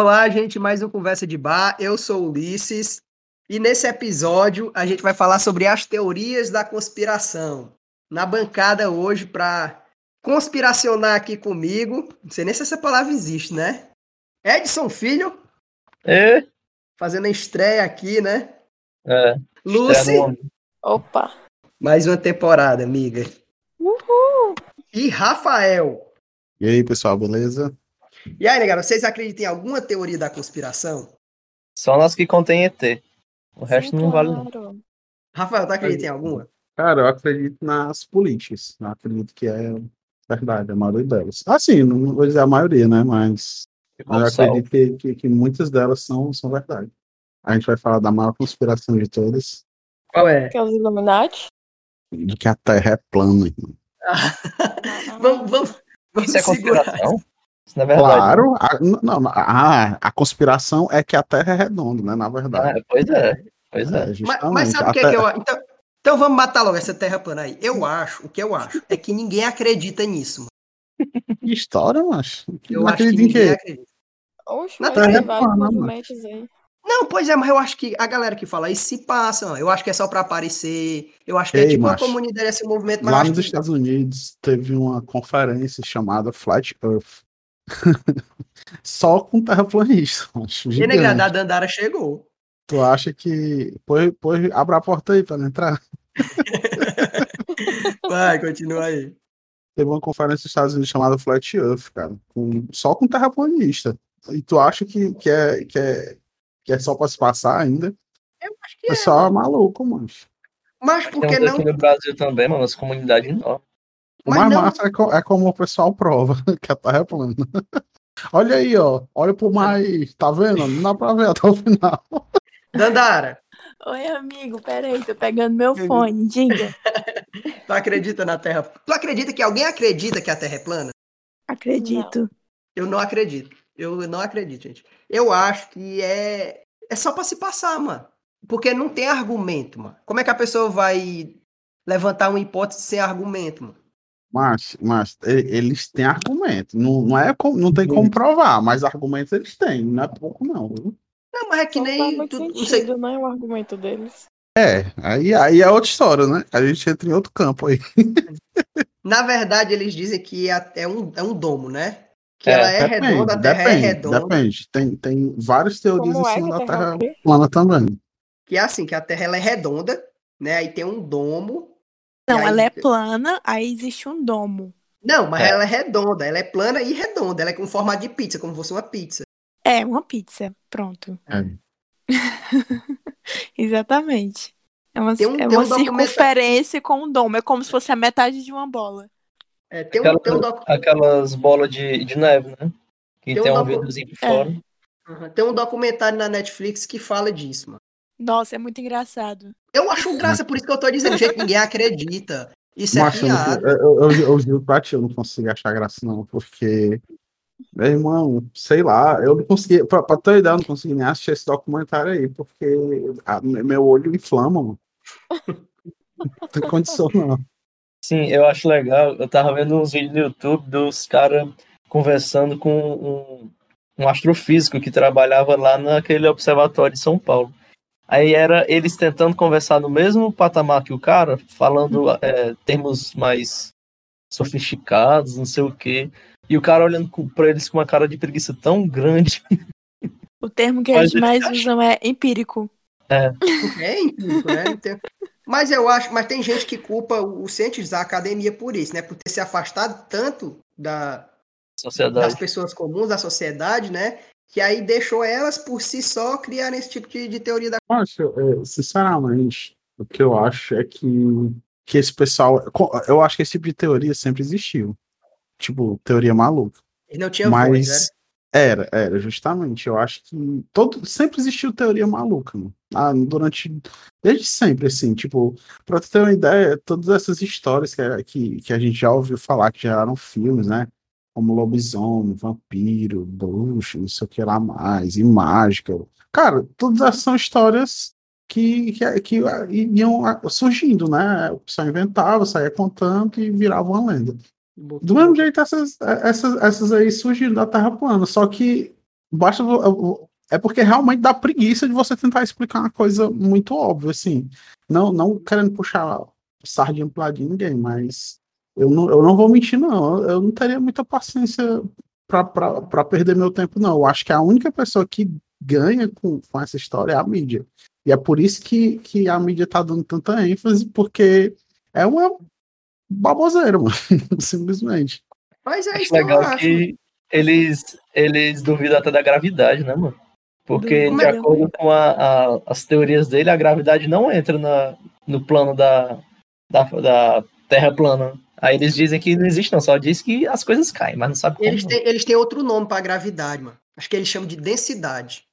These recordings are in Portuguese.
Olá, gente, mais um Conversa de Bar. Eu sou o Ulisses e nesse episódio a gente vai falar sobre as teorias da conspiração. Na bancada hoje para conspiracionar aqui comigo, não sei nem se essa palavra existe, né? Edson Filho. É? Fazendo a estreia aqui, né? É. Lucy. Opa. Mais uma temporada, amiga. Uhul. E Rafael. E aí, pessoal, beleza? E aí, galera, vocês acreditam em alguma teoria da conspiração? Só nós que contém ET. O resto Sim, não vale não. Rafael, tu acredita em alguma? Cara, eu acredito nas políticas. Eu acredito que é verdade, a maioria delas. Assim, não vou dizer a maioria, né? Mas, mas eu acredito que, que, que muitas delas são, são verdade. A gente vai falar da maior conspiração de todas, Qual é? Que é os Illuminati? de que a Terra é plana, irmão. vamos, vamos, vamos Isso é segurar. Isso não é verdade. Claro, a, não, não, a, a conspiração é que a Terra é redonda, né? Na verdade. Ah, pois é. Pois é. É, Mas, justamente. mas sabe o que, é que Terra- eu então, então vamos matar logo essa terra plana aí. Eu acho, o que eu acho, é que ninguém acredita nisso. mano. Que história, macho? Eu não acho que acredito em ninguém quê? acredita. Oxe, Na mas Terra tem é vários plana, movimentos aí. Não, pois é, mas eu acho que a galera que fala isso se passa. mano. Eu acho que é só pra aparecer. Eu acho que é Ei, tipo uma macho. comunidade, esse movimento, mas Lá nos que- Estados Unidos teve uma conferência chamada Flat Earth. Só com terraplanista, a Dandara chegou. Tu acha que. Pois, pois abre a porta aí pra ela entrar. Vai, continua aí. Teve uma conferência nos Estados Unidos chamada Flat Earth, cara. com- só com terraplanista. E tu acha que, que, é, que, é, que é só pra se passar ainda? Eu acho que É é. só maluco, mano. Mas por que Temos não? aqui no Brasil também, mano, as comunidades enormes. O Mas mais não- massa é, co- é como o pessoal prova que a Terra é plana. Olha aí, ó. Olha pro aí. Tá vendo? Não dá pra ver até o final. Dandara, Oi, amigo, peraí, tô pegando meu Eu- fone, diga. tu acredita na Terra? Tu acredita que alguém acredita que a Terra é plana? Acredito. Eu não acredito. Eu não acredito, gente. Eu acho que é é só pra se passar, mano. Porque não tem argumento, mano. Como é que a pessoa vai levantar uma hipótese sem argumento, mano? Mas, mas eles têm argumento. Não, não, é não tem como provar, mas argumentos eles têm. Não é pouco, não. Não, mas é que Não nem. muito tu- não sei. sentido, né, o argumento deles. É, aí, aí é outra história, né? A gente entra em outro campo aí. Na verdade, eles dizem que é, é um, é um domo, né? Que É, ela é depende, redonda, a Terra é depende, redonda. depende. Tem, tem várias teorias Como em é cima a da Terra é Terra plana também. Que é assim, que a Terra ela é redonda, né? Aí tem um domo. Não, aí- ela é plana, aí existe um domo. Não, mas É. ela é redonda. Ela é plana e redonda. Ela é com formato de pizza, como se fosse uma pizza. É, uma pizza. Pronto. É. Exatamente. É uma, Tem um- é tem uma um circunferência com um domo. É como se fosse a metade de uma bola. É, tem, um, Aquela- tem, um docu- Aquelas bolas de, de neve, né? Que Tem tem, um um docu- vidrozinho por É. fora. Uhum, tem um documentário na Netflix que fala disso, mano. Nossa, é muito engraçado. Eu acho graça, por isso que eu tô dizendo, gente, ninguém acredita. Isso é Macho, piada. eu, eu, eu, eu juro pra ti, eu não consigo achar graça, não, porque. Meu irmão, sei lá, eu não consegui. Pra, pra ter ideia, eu não consegui nem assistir esse documentário aí, porque a- meu olho inflama, mano. Não tem condição, não. Sim, eu acho legal. Eu tava vendo uns vídeos no YouTube dos caras conversando com um, um astrofísico que trabalhava lá naquele observatório de São Paulo. Aí era eles tentando conversar no mesmo patamar que o cara, falando é, termos mais sofisticados, não sei o quê. E o cara olhando com- pra eles com uma cara de preguiça tão grande. O termo que eles mais acho- usam é empírico. É empírico, né? Não tem- Mas eu acho, mas tem gente que culpa os cientistas da academia por isso, né? Por ter se afastado tanto da, das Sociedade. pessoas comuns, da sociedade, né? Que aí deixou elas por si só criarem esse tipo de, de teoria da. Acho, sinceramente, o que eu acho é que, que esse pessoal. Eu acho que esse tipo de teoria sempre existiu. Tipo, teoria maluca. Ele não tinha Mas voz, né? era, era, justamente. Eu acho que todo, sempre existiu teoria maluca, mano. Ah, durante. Desde sempre, assim, tipo, pra tu ter uma ideia, todas essas histórias que, a- que, que a gente já ouviu falar, que eram filmes, né? Como lobisomem, vampiro, bruxo, não sei o que lá mais, e mágica. Cara, todas essas são histórias que, que, que iam surgindo, né? O pessoal inventava, saía contando e virava uma lenda. Do mesmo jeito, essas, essas, essas aí surgiram da Terra plana, só que basta. É porque realmente dá preguiça de você tentar explicar uma coisa muito óbvia, assim. Não, não querendo puxar sardinha pro lado de ninguém, mas eu não, eu não vou mentir, não. Eu não teria muita paciência para perder meu tempo, não. Eu acho que a única pessoa que ganha com, com essa história é a mídia. E é por isso que, que a mídia tá dando tanta ênfase, porque é uma baboseira, mano. Simplesmente. Mas é isso que eu legal acho. que eles, eles duvidam até da gravidade, né, mano? Porque, Como de é que- acordo com a- a- as teorias dele, a gravidade não entra na, no plano da, da, da Terra plana. Aí eles dizem que não existe, não, só diz que as coisas caem, mas não sabe como. Eles têm, eles têm outro nome pra gravidade, mano. Acho que eles chamam de densidade.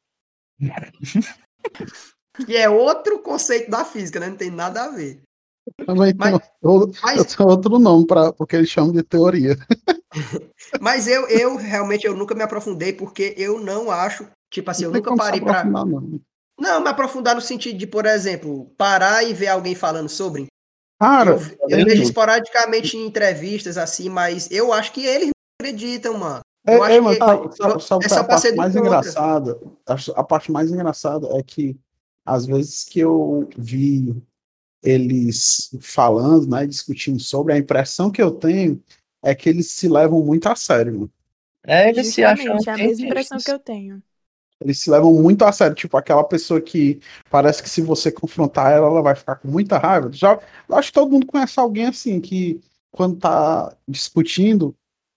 que é outro conceito da física, né? Não tem nada a ver. Também Mas- tem, outro- Mas, eu outro nome para porque eles chamam de teoria. mas eu, eu realmente eu nunca me aprofundei porque eu não acho. Tipo assim, eu Não tem nunca parei pra. aprofundar, não. Não, me aprofundar no sentido de, por exemplo, parar e ver alguém falando sobre. Cara, Eu, eu vejo esporadicamente em entrevistas assim, mas eu acho que eles não acreditam, mano. É, Eu acho é, mas que- sabe, sabe- é a parte mais contra. engraçada? Acho- A parte mais engraçada é que às vezes que eu vi eles falando, né, discutindo sobre, a impressão que eu tenho é que eles se levam muito a sério. mano. É, eles se acham. Justamente, é a mesma impressão que eu tenho. Eles se levam muito a sério, tipo aquela pessoa que parece que se você confrontar ela, ela vai ficar com muita raiva. Já, eu acho que todo mundo conhece alguém assim que quando tá discutindo,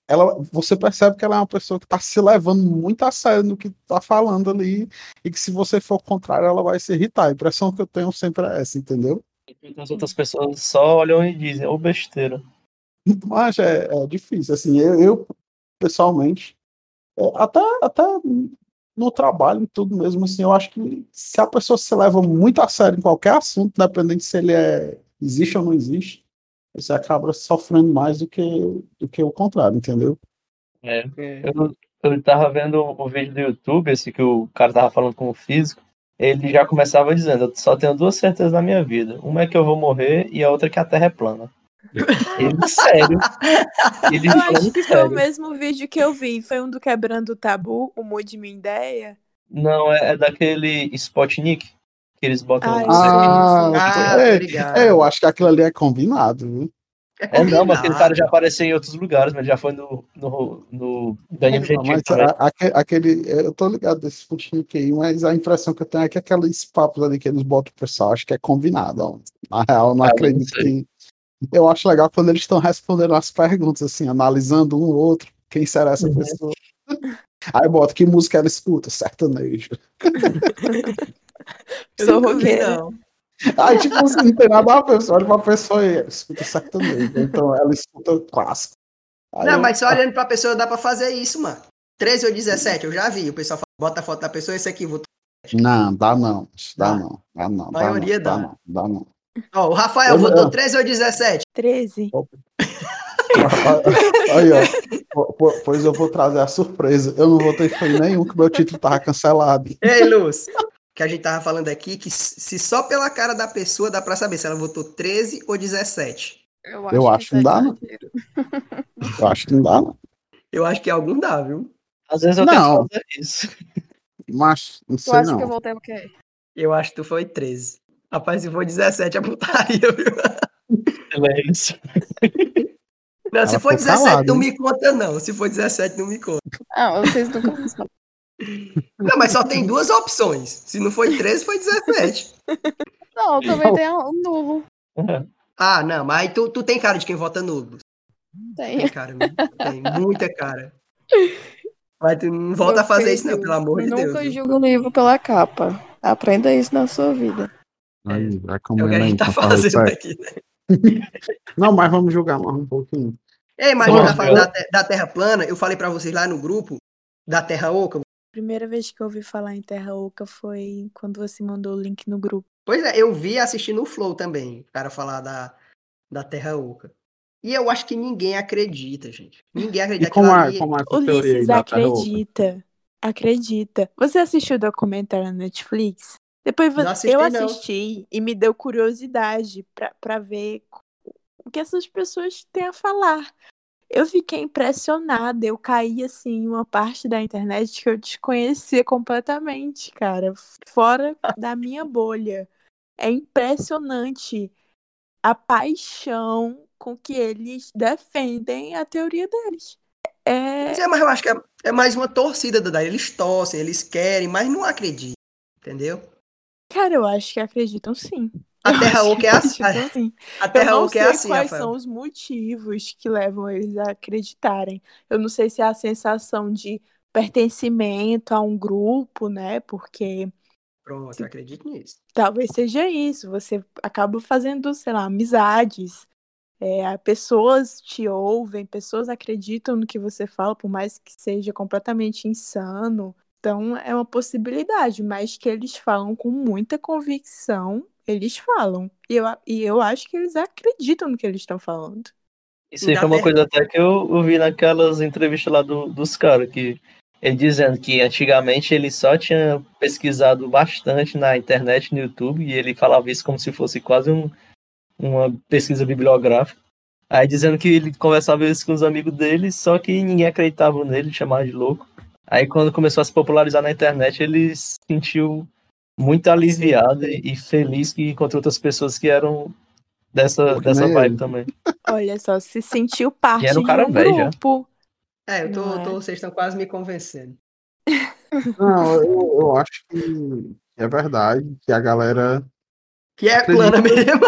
ela, você percebe que ela é uma pessoa que tá se levando muito a sério no que tá falando ali e que se você for contrário, ela vai se irritar. A impressão que eu tenho sempre é essa, entendeu? As outras pessoas só olham e dizem, ô besteira. Mas é, é difícil, assim, eu, eu, pessoalmente, é, até, até no trabalho e tudo mesmo, assim, eu acho que se a pessoa se leva muito a sério em qualquer assunto, independente se ele é, existe ou não existe, você acaba sofrendo mais do que, do que o contrário, entendeu? É. Eu, eu tava vendo um vídeo do YouTube, esse que o cara tava falando com o físico. Ele já começava dizendo: Eu só tenho duas certezas na minha vida. Uma é que eu vou morrer e a outra é que a Terra é plana. Ele, sério. Ele Eu acho que foi o sério. mesmo vídeo que eu vi. Foi um do Quebrando o Tabu, o Mude Minha Ideia. Não, é, é daquele Spotnik que eles botam. Ah, sei. Ah, Ah, é, é, eu acho que aquilo ali é combinado, viu? É, não, mas aquele cara já apareceu em outros lugares, mas já foi no, no, no Danilo Não, Gentili mas aquele, eu tô ligado desse Sputnik aí, mas a impressão que eu tenho é que aqueles papos ali que eles botam pro pessoal, acho que é combinado. ó. Na real, eu não Ah, não acredito sei. que. Eu acho legal quando eles estão respondendo as perguntas, assim, analisando um ou outro, quem será essa Uhum. pessoa. Aí bota que música ela escuta, sertanejo. Eu Sou roqueira. não. Aí, tipo assim, não tem nada a ver, você olha pra pessoa e ela escuta sertanejo, então ela escuta clássico. Aí Não, eu- mas só olhando pra pessoa dá pra fazer isso, mano. 13 ou 17, eu já vi. O pessoal fala, bota a foto da pessoa, esse aqui, vou. Não, dá não, dá não, dá não. dá Maioria não, dá. dá. não, dá não. Ó, o Rafael Eu- votou eu- 13 ou 17? 13. Aí, ó. Po- po- Pois eu vou trazer a surpresa. Eu não votei foi nenhum, que meu título tava cancelado. Ei, Luz. que a gente tava falando aqui, que se só pela cara da pessoa dá pra saber se ela votou 13 ou 17. Eu Eu acho que não dá, não. Eu acho que não dá, não. Eu acho que algum dá, viu? Às vezes eu Não. tento fazer isso. Mas, não Tu sei acha não. que eu voltei o quê? Eu acho que tu foi 13. Rapaz, se for 17 é putaria, viu? Silêncio. Não, se Ela for ficou 17 calada, não hein? me conta, não. Se for 17 não me conta. Ah, vocês nunca pensaram. Não, mas só tem duas opções. Se não foi 13, foi 17. Não, também tem um nulo. Ah, não, mas tu, tu tem cara de quem vota nulo. Tem. Tem cara, viu? tem muita cara. Mas tu não volta a Meu fazer isso, não, pelo amor de Deus. Nunca julga o livro pela capa. Aprenda isso na sua vida. Aí, vai É o que a gente tá fazendo aqui, né? Não, mas vamos julgar mais um pouquinho. Ei, mas a Bom, eu- da, da Terra plana, eu falei pra vocês lá no grupo da Terra Oca. Primeira vez que eu ouvi falar em Terra Oca foi quando você mandou o link no grupo. Pois é, eu vi assistindo o Flow também, o cara falar da, da Terra Oca. E eu acho que ninguém acredita, gente. Ninguém E acredita. como Aquilo é, ali- como é essa teoria aí Ulisses acredita. Acredita. Você assistiu o documentário na Netflix? Depois Não assisti, eu não. assisti e me deu curiosidade pra, pra ver o que essas pessoas têm a falar. Eu fiquei impressionada. Eu caí assim em uma parte da internet que eu desconhecia completamente, cara, fora da minha bolha. É impressionante a paixão com que eles defendem a teoria deles. É, Sim, mas eu acho que é, é mais uma torcida Daí. Eles torcem, eles querem, mas não acreditam. Entendeu? Cara, eu acho que acreditam sim. A Eu Terra Oca que é assim. sim. A Eu Terra não Oca sei é assim, quais Rafael. são os motivos que levam eles a acreditarem. Eu não sei se é a sensação de pertencimento a um grupo, né? Porque Pronto, eu acredito nisso. talvez seja isso. Você acaba fazendo, sei lá, amizades. É, pessoas te ouvem, pessoas acreditam no que você fala, por mais que seja completamente insano. Então é uma possibilidade, mas que eles falam com muita convicção, eles falam. E eu, e eu acho que eles acreditam no que eles estão falando. Isso aí foi uma coisa até que eu, eu vi naquelas entrevistas lá do- dos caras, que ele dizendo que antigamente ele só tinha pesquisado bastante na internet, no YouTube, e ele falava isso como se fosse quase um, uma pesquisa bibliográfica. Aí dizendo que ele conversava isso com os amigos dele, só que ninguém acreditava nele, chamava de louco. Aí quando começou a se popularizar na internet, ele se sentiu muito aliviado e, e feliz que encontrou outras pessoas que eram dessa, dessa vibe também. Olha só, se sentiu parte era um de cara um velho já. grupo. É, eu tô, é? tô- vocês estão quase me convencendo. Não, eu, eu acho que é verdade, que a galera Que é Acredito. plana mesmo.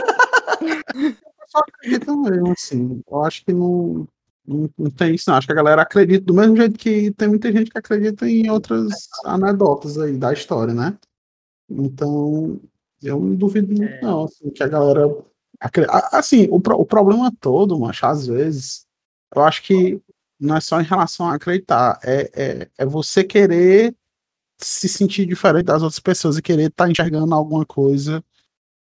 só acredita mesmo, assim. Eu acho que não, não, não tem isso, não. Acho que a galera acredita do mesmo jeito que tem muita gente que acredita em outras anedotas aí da história, né? Então, eu não duvido muito, É. não, assim, que a galera. Assim, o, pro- o problema todo, macho, às vezes, eu acho que não é só em relação a acreditar, é, é, é você querer se sentir diferente das outras pessoas e querer estar enxergando alguma coisa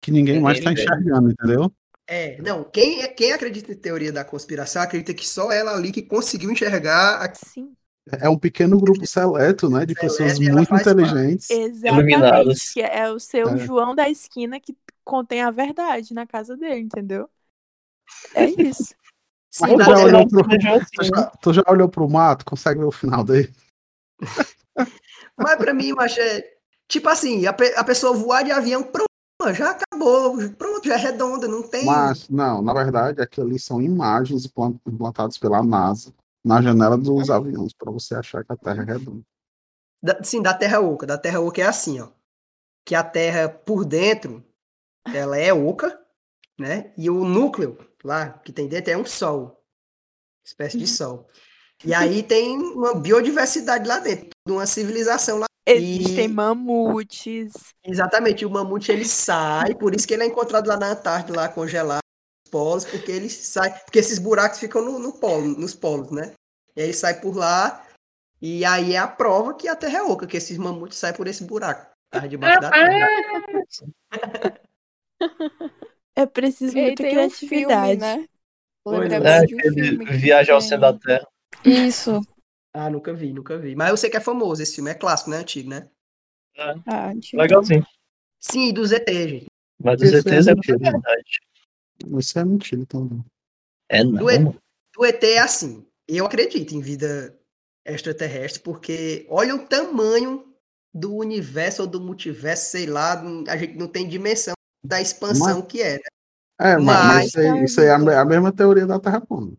que ninguém mais está enxergando, entendeu? É, não, quem, é- quem acredita em teoria da conspiração acredita que só ela ali que conseguiu enxergar a Sim, É um pequeno grupo seleto, né, de pessoas muito faz parte. inteligentes. exatamente. Iluminadas. Que é o seu É. João da esquina que contém a verdade na casa dele, entendeu? É isso. Sim, Mas na já olhou pro- assim, Tu já, tu já olhou pro mato? Consegue ver o final dele? Mas pra mim, macho, é tipo assim, a, pe- a pessoa voar de avião, pronto, já acabou, pronto, já é redonda, não tem. Mas, não, na verdade, aquilo ali são imagens implan- implantadas pela NASA na janela dos aviões, para você achar que a Terra é redonda. Da, sim, da Terra Oca. Da Terra Oca é assim, ó. Que a Terra por dentro, ela é oca, né? E o núcleo lá que tem dentro é um sol. Espécie de sol. E aí tem uma biodiversidade lá dentro, uma civilização lá. Existem E- mamutes. Exatamente, o mamute ele sai, por isso que ele é encontrado lá na Antártida, lá congelado, nos polos, porque ele sai, porque esses buracos ficam no, no polo, nos polos, né? E aí ele sai por lá, e aí é a prova que a Terra é oca, que esses mamutes saem por esse buraco, tá debaixo da Terra. É preciso muita tem um filme, criatividade. né? É. É, um aquele filme Viagem ao Centro da Terra. Isso. Ah, nunca vi, nunca vi. Mas eu sei que é famoso esse filme, é clássico, né? Antigo, né? Ah, antigo. Legalzinho. Sim, do ZT, gente. Mas os ETs é é mentira. verdade. Isso é mentira também. É não. Do, E- do ET é assim. Eu acredito em vida extraterrestre, porque olha o tamanho do universo ou do multiverso, sei lá, a gente não tem dimensão da expansão que é, né? É, mas, Mas- mas isso aí, isso aí é a me- a mesma teoria da Terra plana.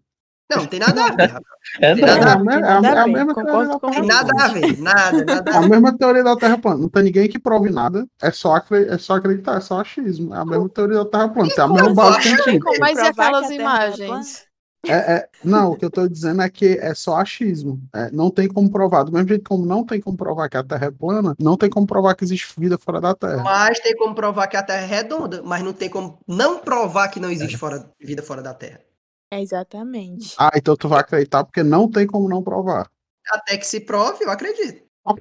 Não, não tem nada a ver. É Tem nada É a ver, é a- nada a é a ver, mesma concordo teoria da Terra nada plana. a ver, nada, nada É a mesma teoria da Terra plana. Não tem ninguém que prove nada. É só, é só acreditar, é só achismo. É a mesma teoria da Terra plana. Tem a mesma base científica. Mas e aquelas é imagens? É, é- não, o que eu tô dizendo é que é só achismo. É, não tem como provar. Do mesmo jeito como não tem como provar que a Terra é plana, não tem como provar que existe vida fora da Terra. Mas tem como provar que a Terra é redonda, mas não tem como não provar que não existe fora, vida fora da Terra. É exatamente. Ah, então tu vai acreditar porque não tem como não provar. Até que se prove, eu acredito. Tá.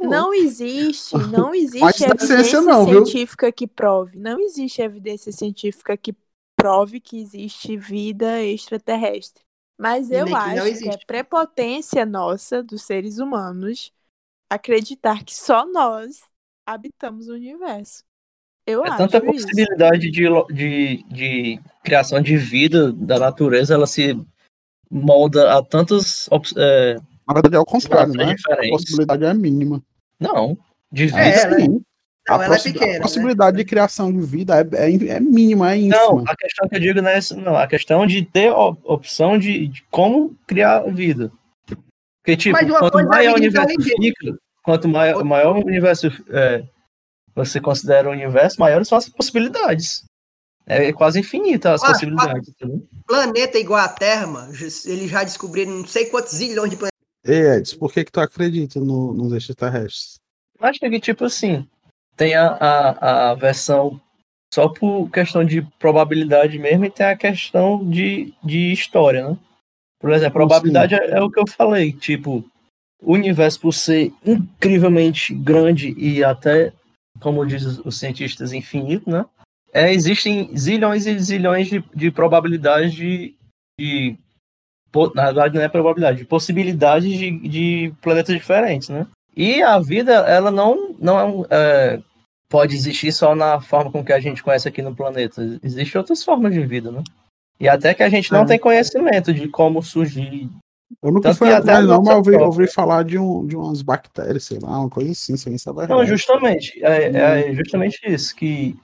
Não existe, não existe evidência não, viu? científica que prove. Não existe evidência científica que prove que existe vida extraterrestre. Mas eu que acho que é prepotência nossa, dos seres humanos, acreditar que só nós habitamos o universo. Eu É acho tanta isso. possibilidade de, de, de criação de vida da natureza, ela se molda a tantas é, Na verdade é o contrário, né? A diferentes. possibilidade é mínima. Não, de vida. É, ela- sim. Não, a, ela é possi- pequena, a né? possibilidade de criação de vida é, é, é mínima, é Não, ínfima. a questão que eu digo não é essa, não. A questão de ter a opção de, de como criar vida. Porque, tipo, quanto é maior o a vida universo fica, quanto maior, maior o universo é, você considera o universo, maiores são as possibilidades. É quase infinita as Ah, possibilidades. entendeu? Planeta igual a Terra, mano, eles já descobriram não sei quantos zilhões de planetas. Ei, Edson, por que, que tu acredita no- nos extraterrestres? Acho que, tipo assim, tem a, a, a versão só por questão de probabilidade mesmo e tem a questão de, de história, né? Por exemplo, a probabilidade é, é o que eu falei, tipo, o universo por ser incrivelmente grande e até, como dizem os- cientistas, infinito, né? É, existem zilhões e zilhões de, de probabilidades de, de na verdade não é probabilidade, de possibilidades de, de planetas diferentes, né? E a vida, ela não, não é, um, é, pode existir só na forma com que a gente conhece aqui no planeta. Existem outras formas de vida, né? E até que a gente não É. tem conhecimento de como surgir. Eu nunca Tanto fui atrás, não, mas ouvi, ouvi falar de, um, de umas bactérias, sei lá, uma coisa assim, sem saber. Não, justamente, é, é justamente isso, que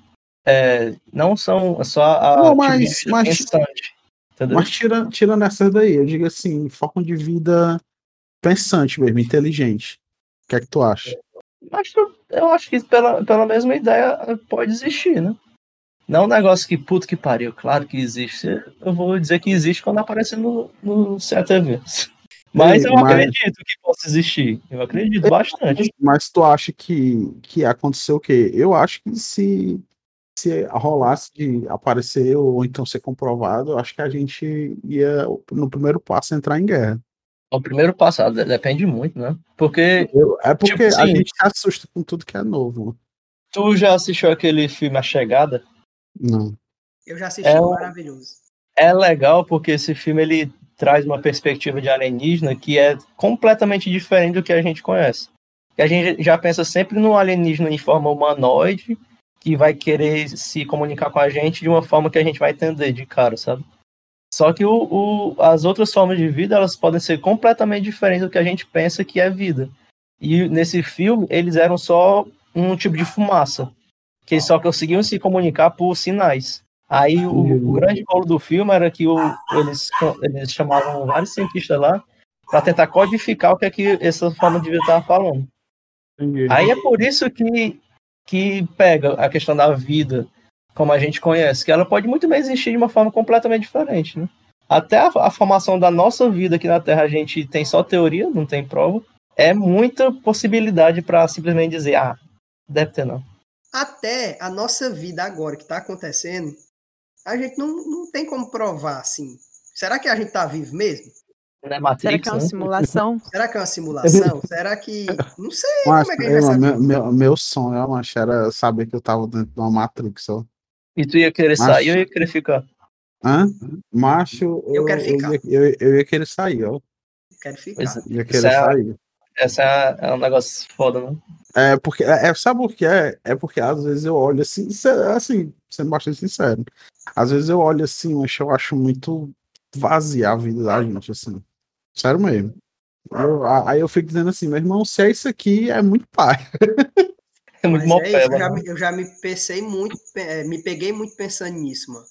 é, não são só a Não, mas- mas- pensante. Mas tira, tira nessas daí, eu digo assim, forma de vida pensante mesmo, inteligente. O que é que tu acha? Acho eu acho que pela, pela mesma ideia pode existir, né? Não é um negócio que, puto que pariu, claro que existe. Eu vou dizer que existe quando aparecer no, no CATV. Mas Ei, eu mas- acredito que possa existir. Eu acredito bastante. Mas tu acha que, que aconteceu o quê? Eu acho que se, se rolasse de aparecer ou então ser comprovado, eu acho que a gente ia, no primeiro passo, entrar em guerra. O primeiro passo ah, de- depende muito, né? Porque Eu- é porque Tipo a assim- gente se assusta com tudo que é novo. tu já assistiu aquele filme A Chegada? Não. Eu já assisti, É maravilhoso. É legal porque esse filme ele traz uma perspectiva de alienígena que é completamente diferente do que a gente conhece. Que a gente já pensa sempre no alienígena em forma humanoide que vai querer se comunicar com a gente de uma forma que a gente vai entender de cara, sabe? Só que o, o- as outras formas de vida elas podem ser completamente diferentes do que a gente pensa que é vida. E nesse filme eles eram só um tipo de fumaça, que eles só conseguiam se comunicar por sinais. Aí o, o grande rolo do filme era que o- eles, eles chamavam vários cientistas lá para tentar codificar o que é que essa forma de vida estava falando. Aí é por isso que, que pega a questão da vida, como a gente conhece, que ela pode muito bem existir de uma forma completamente diferente. Né? Até a, a formação da nossa vida aqui na Terra, a gente tem só teoria, não tem prova. É muita possibilidade para simplesmente dizer, ah, deve ter não. Até a nossa vida agora que está acontecendo, a gente não, não tem como provar assim. Será que a gente está vivo mesmo? É Será Matrix, que é uma né? simulação? Será que é uma simulação? Será que. Não sei Mas, como é que a gente vai eu- saber. meu, meu, meu sonho, ó, macho, era saber que eu tava dentro de uma Matrix, ó. E tu ia querer Mas- sair, eu ia querer ficar. Hã? Macho, Eu quero ficar. ia, eu, eu ia querer sair, ó. Quero ficar. Pois é. Ia Isso querer é- sair. Essa é, é um negócio foda, né? É porque, é, é- sabe por que é? É porque às vezes eu olho assim, é, assim, sendo bastante sincero. Às vezes eu olho assim, mas eu acho muito vazia a vida da gente, assim. Sério mesmo. Eu- aí eu fico dizendo assim, meu irmão, se é isso aqui, é muito pai. É muito Mas é isso, eu, já, me- eu já me pensei muito, eh, me peguei muito pensando nisso, mano.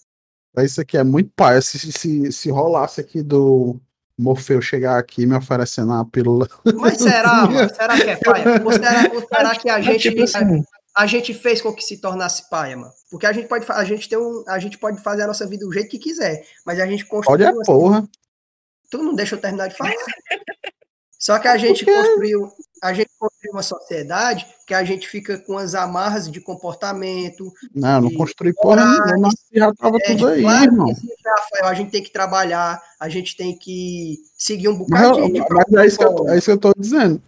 É isso aqui é muito pai. Se, se, se rolasse aqui do Morfeu chegar aqui me oferecendo uma pílula. Mas será, mano? Será que é paia? Ou será, ou será que a Mas, gente, tipo assim, a, a gente fez com que se tornasse paia, mano? Porque a gente pode, a gente tem um, a gente pode fazer a nossa vida do jeito que quiser, mas a gente construiu. Olha a assim, porra. Tu não deixa eu terminar de falar. Só que a gente construiu, a gente construiu uma sociedade que a gente fica com as amarras de comportamento. Não, não construí porra nenhuma. Já tava é, tudo aí, claro irmão. existe, Rafael, a gente tem que trabalhar, a gente tem que seguir um bocadinho de mas é, isso que eu, é isso que eu tô dizendo.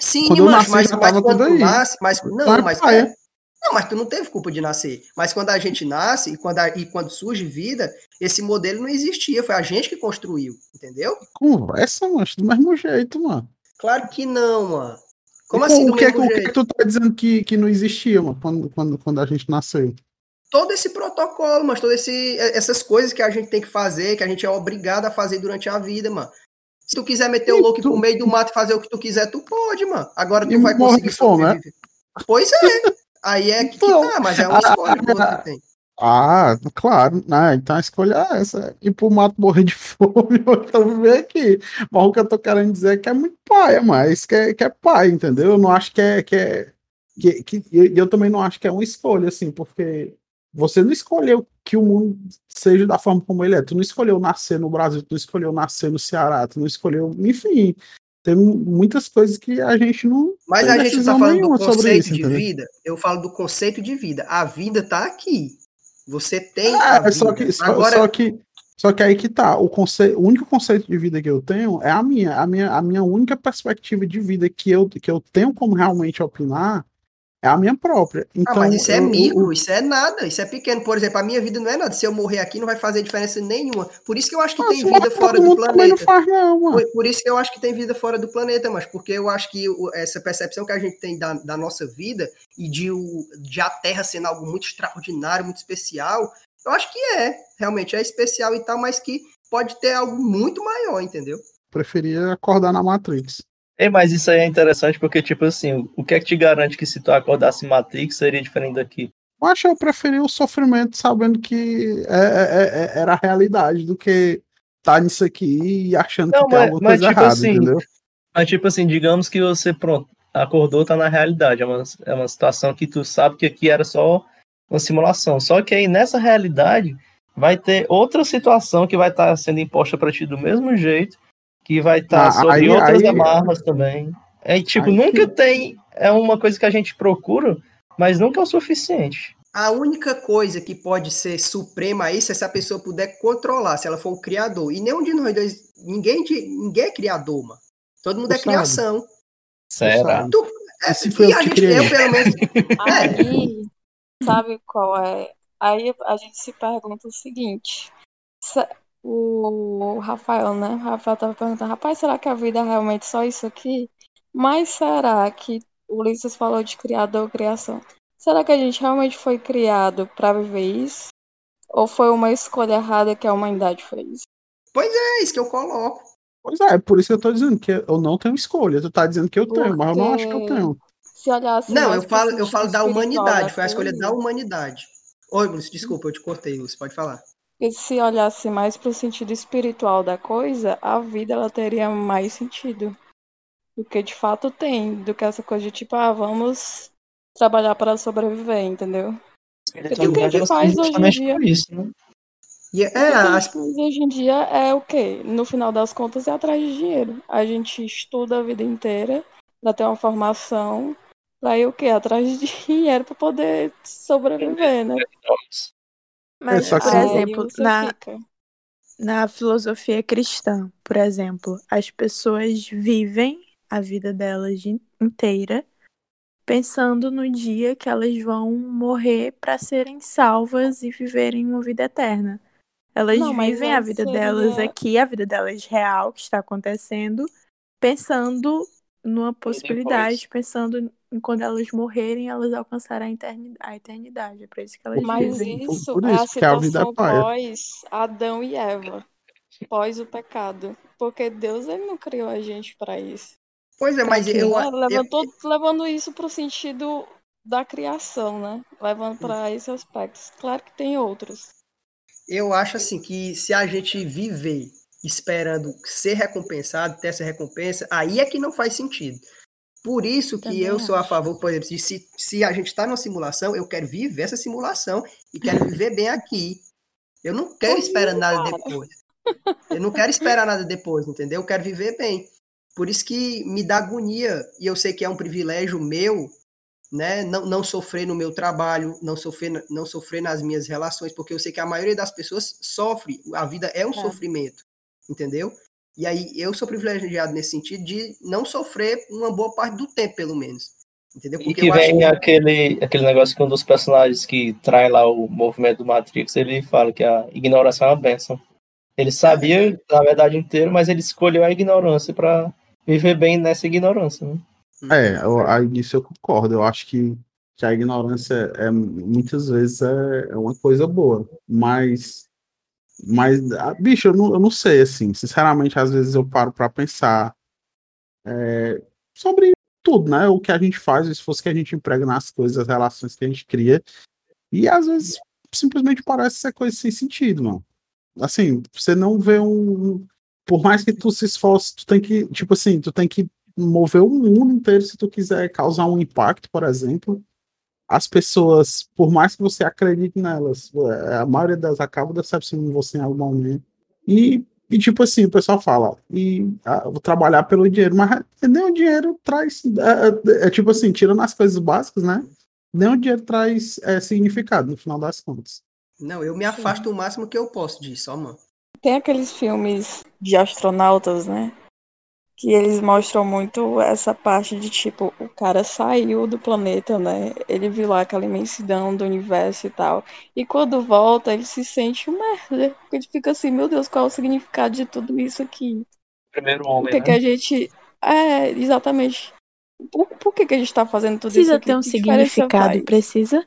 Sim, Quando mas, nasci, mas, mas quando tu nasce, mas não, é mas paia. não, mas tu não teve culpa de nascer. Mas quando a gente nasce e quando, a- e quando surge vida, esse modelo não existia, foi a gente que construiu, entendeu? Conversa, mas do mesmo jeito, mano. Claro que não, mano. Como assim do o que, é que- o que, é que tu tá dizendo que, que não existia, mano, quando, quando, quando a gente nasceu? todo esse protocolo, mas todas esse, essas coisas que a gente tem que fazer, que a gente é obrigado a fazer durante a vida, mano. Se tu quiser meter o E louco tu- pro meio do mato e fazer o que tu quiser, tu pode, mano. Agora tu E vai conseguir de fome, né? Pois é. Aí é que, que Então, tá, mas é uma a- escolha que você tem. Ah, claro, né? Então a escolha é essa. Ir pro mato morrer de fome ou então viver aqui. Mas o que eu tô querendo dizer é que é muito pai, mas que é, que é pai, entendeu? Eu não acho que é. Que é que, que, e eu também não acho que é uma escolha, assim, porque você não escolheu que o mundo seja da forma como ele é. Tu não escolheu nascer no Brasil, tu não escolheu nascer no Ceará, tu não escolheu. Enfim, tem muitas coisas que a gente não. Mas a gente tá decisão falando do conceito isso, de entendeu? vida. Eu falo do conceito de vida. A vida tá aqui. Você tem É, só que, só, Agora, só que só que aí que tá, o, conce... o único conceito de vida que eu tenho é a minha, a minha, a minha única perspectiva de vida que eu, que eu tenho como realmente opinar é a minha própria. Ah, Então, mas isso é eu- eu- micro, isso é nada, isso é pequeno. Por exemplo, a minha vida não é nada. Se eu morrer aqui, não vai fazer diferença nenhuma. Por isso que eu acho que Ah, tem vida fora do também não planeta. faz não, mano. Por, por isso que eu acho que tem vida fora do planeta, mas porque eu acho que essa percepção que a gente tem da, da nossa vida e de, o, de a Terra sendo algo muito extraordinário, muito especial, eu acho que é, realmente é especial e tal, mas que pode ter algo muito maior, entendeu? Preferia acordar na Matrix. Ei, mas isso aí é interessante porque, tipo assim, o que é que te garante que se tu acordasse Matrix seria diferente daqui? Eu acho que eu preferi o sofrimento sabendo que é, é- é- era a realidade do que tá nisso aqui e achando Não, que tem mas- alguma mas, coisa tipo errada, assim, entendeu? Mas, tipo assim, digamos que você, pronto, acordou, tá na realidade. É uma, é uma situação que tu sabe que aqui era só uma simulação. Só que aí nessa realidade vai ter outra situação que vai estar sendo imposta pra ti do mesmo jeito, que vai estar Ah, sobre aí- outras aí- amarras também. É tipo, Aí nunca que- tem. É uma coisa que a gente procura, mas nunca é o suficiente. A única coisa que pode ser suprema a isso é se a pessoa puder controlar, se ela for o criador. E nenhum de nós dois, ninguém, de, ninguém é criador, mano. Todo mundo Tu é sabe. criação. Será? Tu, é, E se foi e eu gente, criei? eu pelo menos, Aí, sabe qual é? Aí a gente se pergunta o seguinte: se- o Rafael, né? O Rafael tava perguntando, rapaz, será que a vida é realmente só isso aqui? Mas será que o Ulisses falou de criador, criação? Será que a gente realmente foi criado para viver isso? Ou foi uma escolha errada que a humanidade fez? é isso que eu coloco. Pois é, por isso que eu tô dizendo que eu não tenho escolha. Tu tá dizendo que eu tenho, mas eu não acho que eu Porque- tenho. Se olhar assim, Não, eu falo, eu falo da humanidade, da foi a escolha da humanidade. Oi, Bruce, desculpa, eu te cortei, Lúcio, pode falar. E se olhasse mais para o sentido espiritual da coisa, a vida ela teria mais sentido. Do que de fato tem, do que essa coisa de tipo, ah, vamos trabalhar para sobreviver, entendeu? Espiritualidade, que ela faz serve hoje em dia? isso, né? E é, O que a as- gente faz hoje em dia é o quê? No final das contas, é atrás de dinheiro. A gente estuda a vida inteira para ter uma formação, para ir o quê? Atrás de dinheiro para poder sobreviver, né? Mas, só por que- exemplo, na, fica. na filosofia cristã, por exemplo, as pessoas vivem a vida delas in- inteira pensando no dia que elas vão morrer para serem salvas e viverem uma vida eterna. Elas Não, vivem a vida delas seria- aqui, a vida delas real que está acontecendo, pensando numa possibilidade, pensando em quando elas morrerem, elas alcançarem a eternidade. A eternidade. É para isso que elas Mas vivem. Por- isso por é a isso que a vida é situação pós Adão e Eva, pós o pecado. Porque Deus ele não criou a gente para isso. Pois é, mas eu, Né? eu, Levantou, levando isso pro sentido da criação, né? Levando para esse aspecto. Claro que tem outros. eu acho assim que se a gente viver esperando ser recompensado, ter essa recompensa, aí é que não faz sentido. Por isso que Também eu sou a favor, por exemplo, de se, se a gente está numa simulação, eu quero viver essa simulação e quero viver bem aqui. Eu não quero esperar nada depois. Eu não quero esperar nada depois, entendeu? Eu quero viver bem. Por isso que me dá agonia, e eu sei que é um privilégio meu, né? Não, não sofrer no meu trabalho, não sofrer, não sofrer nas minhas relações, porque eu sei que a maioria das pessoas sofre, a vida é um É. sofrimento, entendeu? E aí eu sou privilegiado nesse sentido de não sofrer uma boa parte do tempo, pelo menos. Entendeu? E Porque que eu acho vem que aquele, aquele negócio que um dos personagens que trai lá o movimento do Matrix, ele fala que a ignorância é uma benção. Ele sabia, na verdade, inteiro, mas ele escolheu a ignorância para viver bem nessa ignorância, né? É, eu, aí nisso eu concordo. Eu acho que que a ignorância é muitas vezes é, é uma coisa boa, mas mas ah, bicho, eu não, eu não sei assim, sinceramente, às vezes eu paro para pensar é, sobre tudo, né? O que a gente faz, se fosse que a gente emprega nas coisas, as relações que a gente cria, e às vezes simplesmente parece ser coisa sem sentido, mano. Assim, você não vê um. Por mais que tu se esforce, tu tem que, tipo assim, tu tem que mover o mundo inteiro se tu quiser causar um impacto, por exemplo. As pessoas, por mais que você acredite nelas, é, a maioria delas acaba decepcionando você em algum momento. E, e tipo assim, o pessoal fala, e ah, vou trabalhar pelo dinheiro, mas nem o dinheiro traz. É, é, é tipo assim, tirando as coisas básicas, né? Nem o dinheiro traz é, significado no final das contas. Não, eu me afasto o máximo que eu posso disso, ó, mano. Tem aqueles filmes de astronautas, né? Que eles mostram muito essa parte de tipo, o cara saiu do planeta, né? Ele viu lá aquela imensidão do universo e tal. E quando volta, ele se sente um merda. Porque ele fica assim, meu Deus, qual é o significado de tudo isso aqui? Primeiro homem, Por que, né? que a gente. É, exatamente. Por, por que, que a gente tá fazendo tudo Precisa isso aqui? ter um significado, precisa?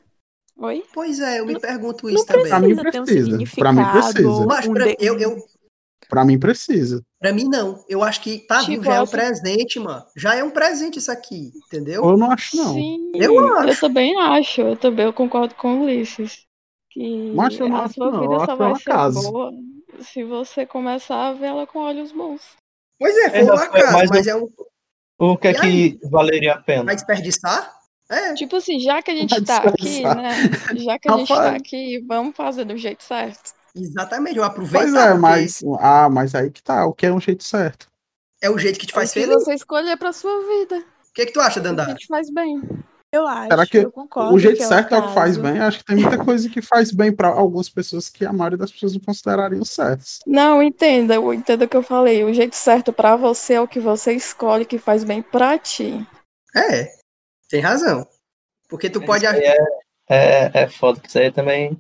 Oi? Pois é, eu me pergunto Não isso também. Pra mim precisa ter um precisa. Pra mim significado. precisa. Mas pra, eu, eu, Pra mim precisa. pra mim, não. Eu acho que tá Tipo, vivo já é um essa- presente, mano. Já é um presente isso aqui, entendeu? Eu não acho, não. Sim, Eu acho. também acho, eu também eu concordo com o Ulisses. Que Mas eu não a acho, sua não, vida eu só acho vai ser caso. boa se você começar a ver ela com olhos bons. Pois é, foi É, acaso, mais mas um- é um. O que é que valeria a pena? Vai desperdiçar? É. Tipo assim, já que a gente Vai tá aqui, né? Já que a gente tá Rapaz. aqui, vamos fazer do jeito certo. Exatamente, eu aproveitar. Pois é, porque mas. Ah, mas aí que tá. O que é um jeito certo? É o jeito que te faz o que feliz. você escolher pra sua vida. O que, que tu acha, O que Dandara? te faz bem. Eu acho, Será que eu concordo. o jeito é certo é o que faz bem? Acho que tem muita coisa que faz bem pra algumas pessoas que a maioria das pessoas não considerariam certas. Não, entenda, eu entendo o que eu falei. O jeito certo pra você é o que você escolhe que faz bem pra ti. É, tem razão. Porque tu pode. Isso aí é, é, é foda, que isso aí também.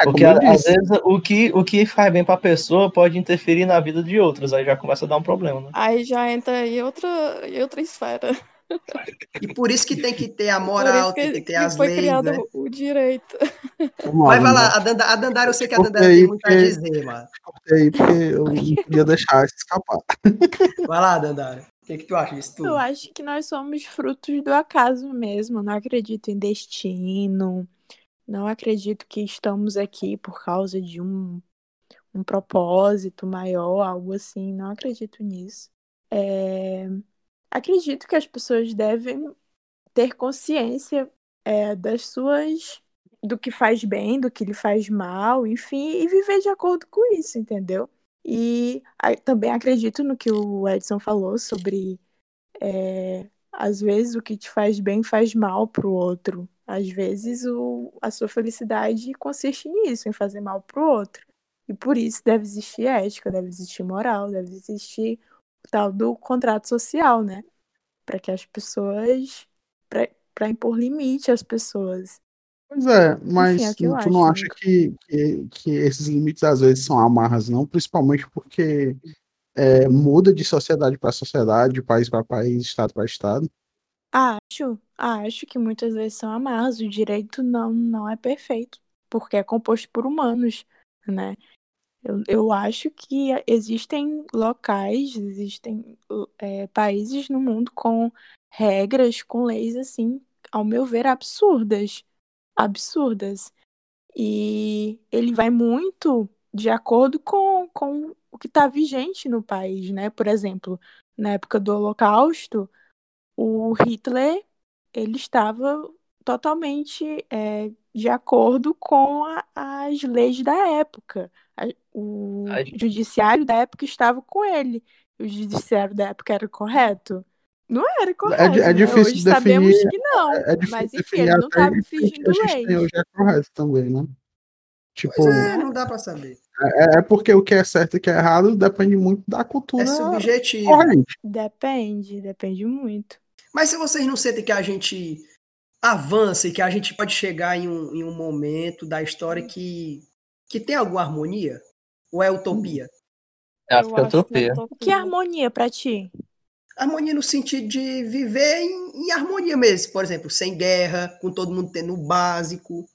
É, Porque a- às disse. vezes o que, o que faz bem pra pessoa pode interferir na vida de outras, aí já começa a dar um problema, né? Aí já entra em outra, em outra esfera. E por isso que tem que ter a moral, tem que, ter que as foi leis, criado né? o direito. Mas vai lá, a Dandara, a Dandara, eu sei que a Dandara tem muito a porque- dizer, mano. porque eu não podia deixar isso escapar. Vai lá, Dandara. O que, que tu acha disso tudo? Eu acho que nós somos frutos do acaso mesmo. Não acredito em destino. Não acredito que estamos aqui por causa de um, um propósito maior, algo assim. Não acredito nisso. É, Acredito que as pessoas devem ter consciência é, das suas. do que faz bem, do que lhe faz mal, enfim, e viver de acordo com isso, entendeu? E também acredito no que o Edson falou sobre é, às vezes o que te faz bem faz mal pro outro. Às vezes o, a sua felicidade consiste nisso, em fazer mal pro outro. E por isso deve existir ética, deve existir moral, deve existir o tal do contrato social, né? Para que as pessoas. para impor limite às pessoas. Pois é, mas é o que eu tu não acho, acha que, que, que esses limites às vezes são amarras, não? Principalmente porque é, muda de sociedade para sociedade, de país para país, estado para estado. Acho, acho que muitas vezes são amarras. O direito não, não é perfeito, porque é composto por humanos, né? Eu, eu acho que existem locais, existem é, países no mundo com regras, com leis assim, ao meu ver, absurdas. Absurdas. E ele vai muito de acordo com, com o que está vigente no país, né? Por exemplo, na época do Holocausto, o Hitler ele estava totalmente é, de acordo com a, as leis da época. A, o Ai. judiciário da época estava com ele. O judiciário da época era correto? Não era correto. é né? difícil Hoje de sabemos definir, que não. É difícil mas enfim, definir ele não estava o que infringindo a gente tem leis. hoje é correto também, né? Tipo, Pois é, não dá pra saber. é, é porque o que é certo e o que é errado depende muito da cultura É subjetivo. corrente. Depende, depende muito. Mas se vocês não sentem que a gente avança e que a gente pode chegar em um, em um momento da história que, que tem alguma harmonia? Ou é utopia? Acho que é utopia. Que harmonia pra ti? Harmonia no sentido de viver em, em harmonia mesmo, por exemplo, sem guerra, com todo mundo tendo o básico.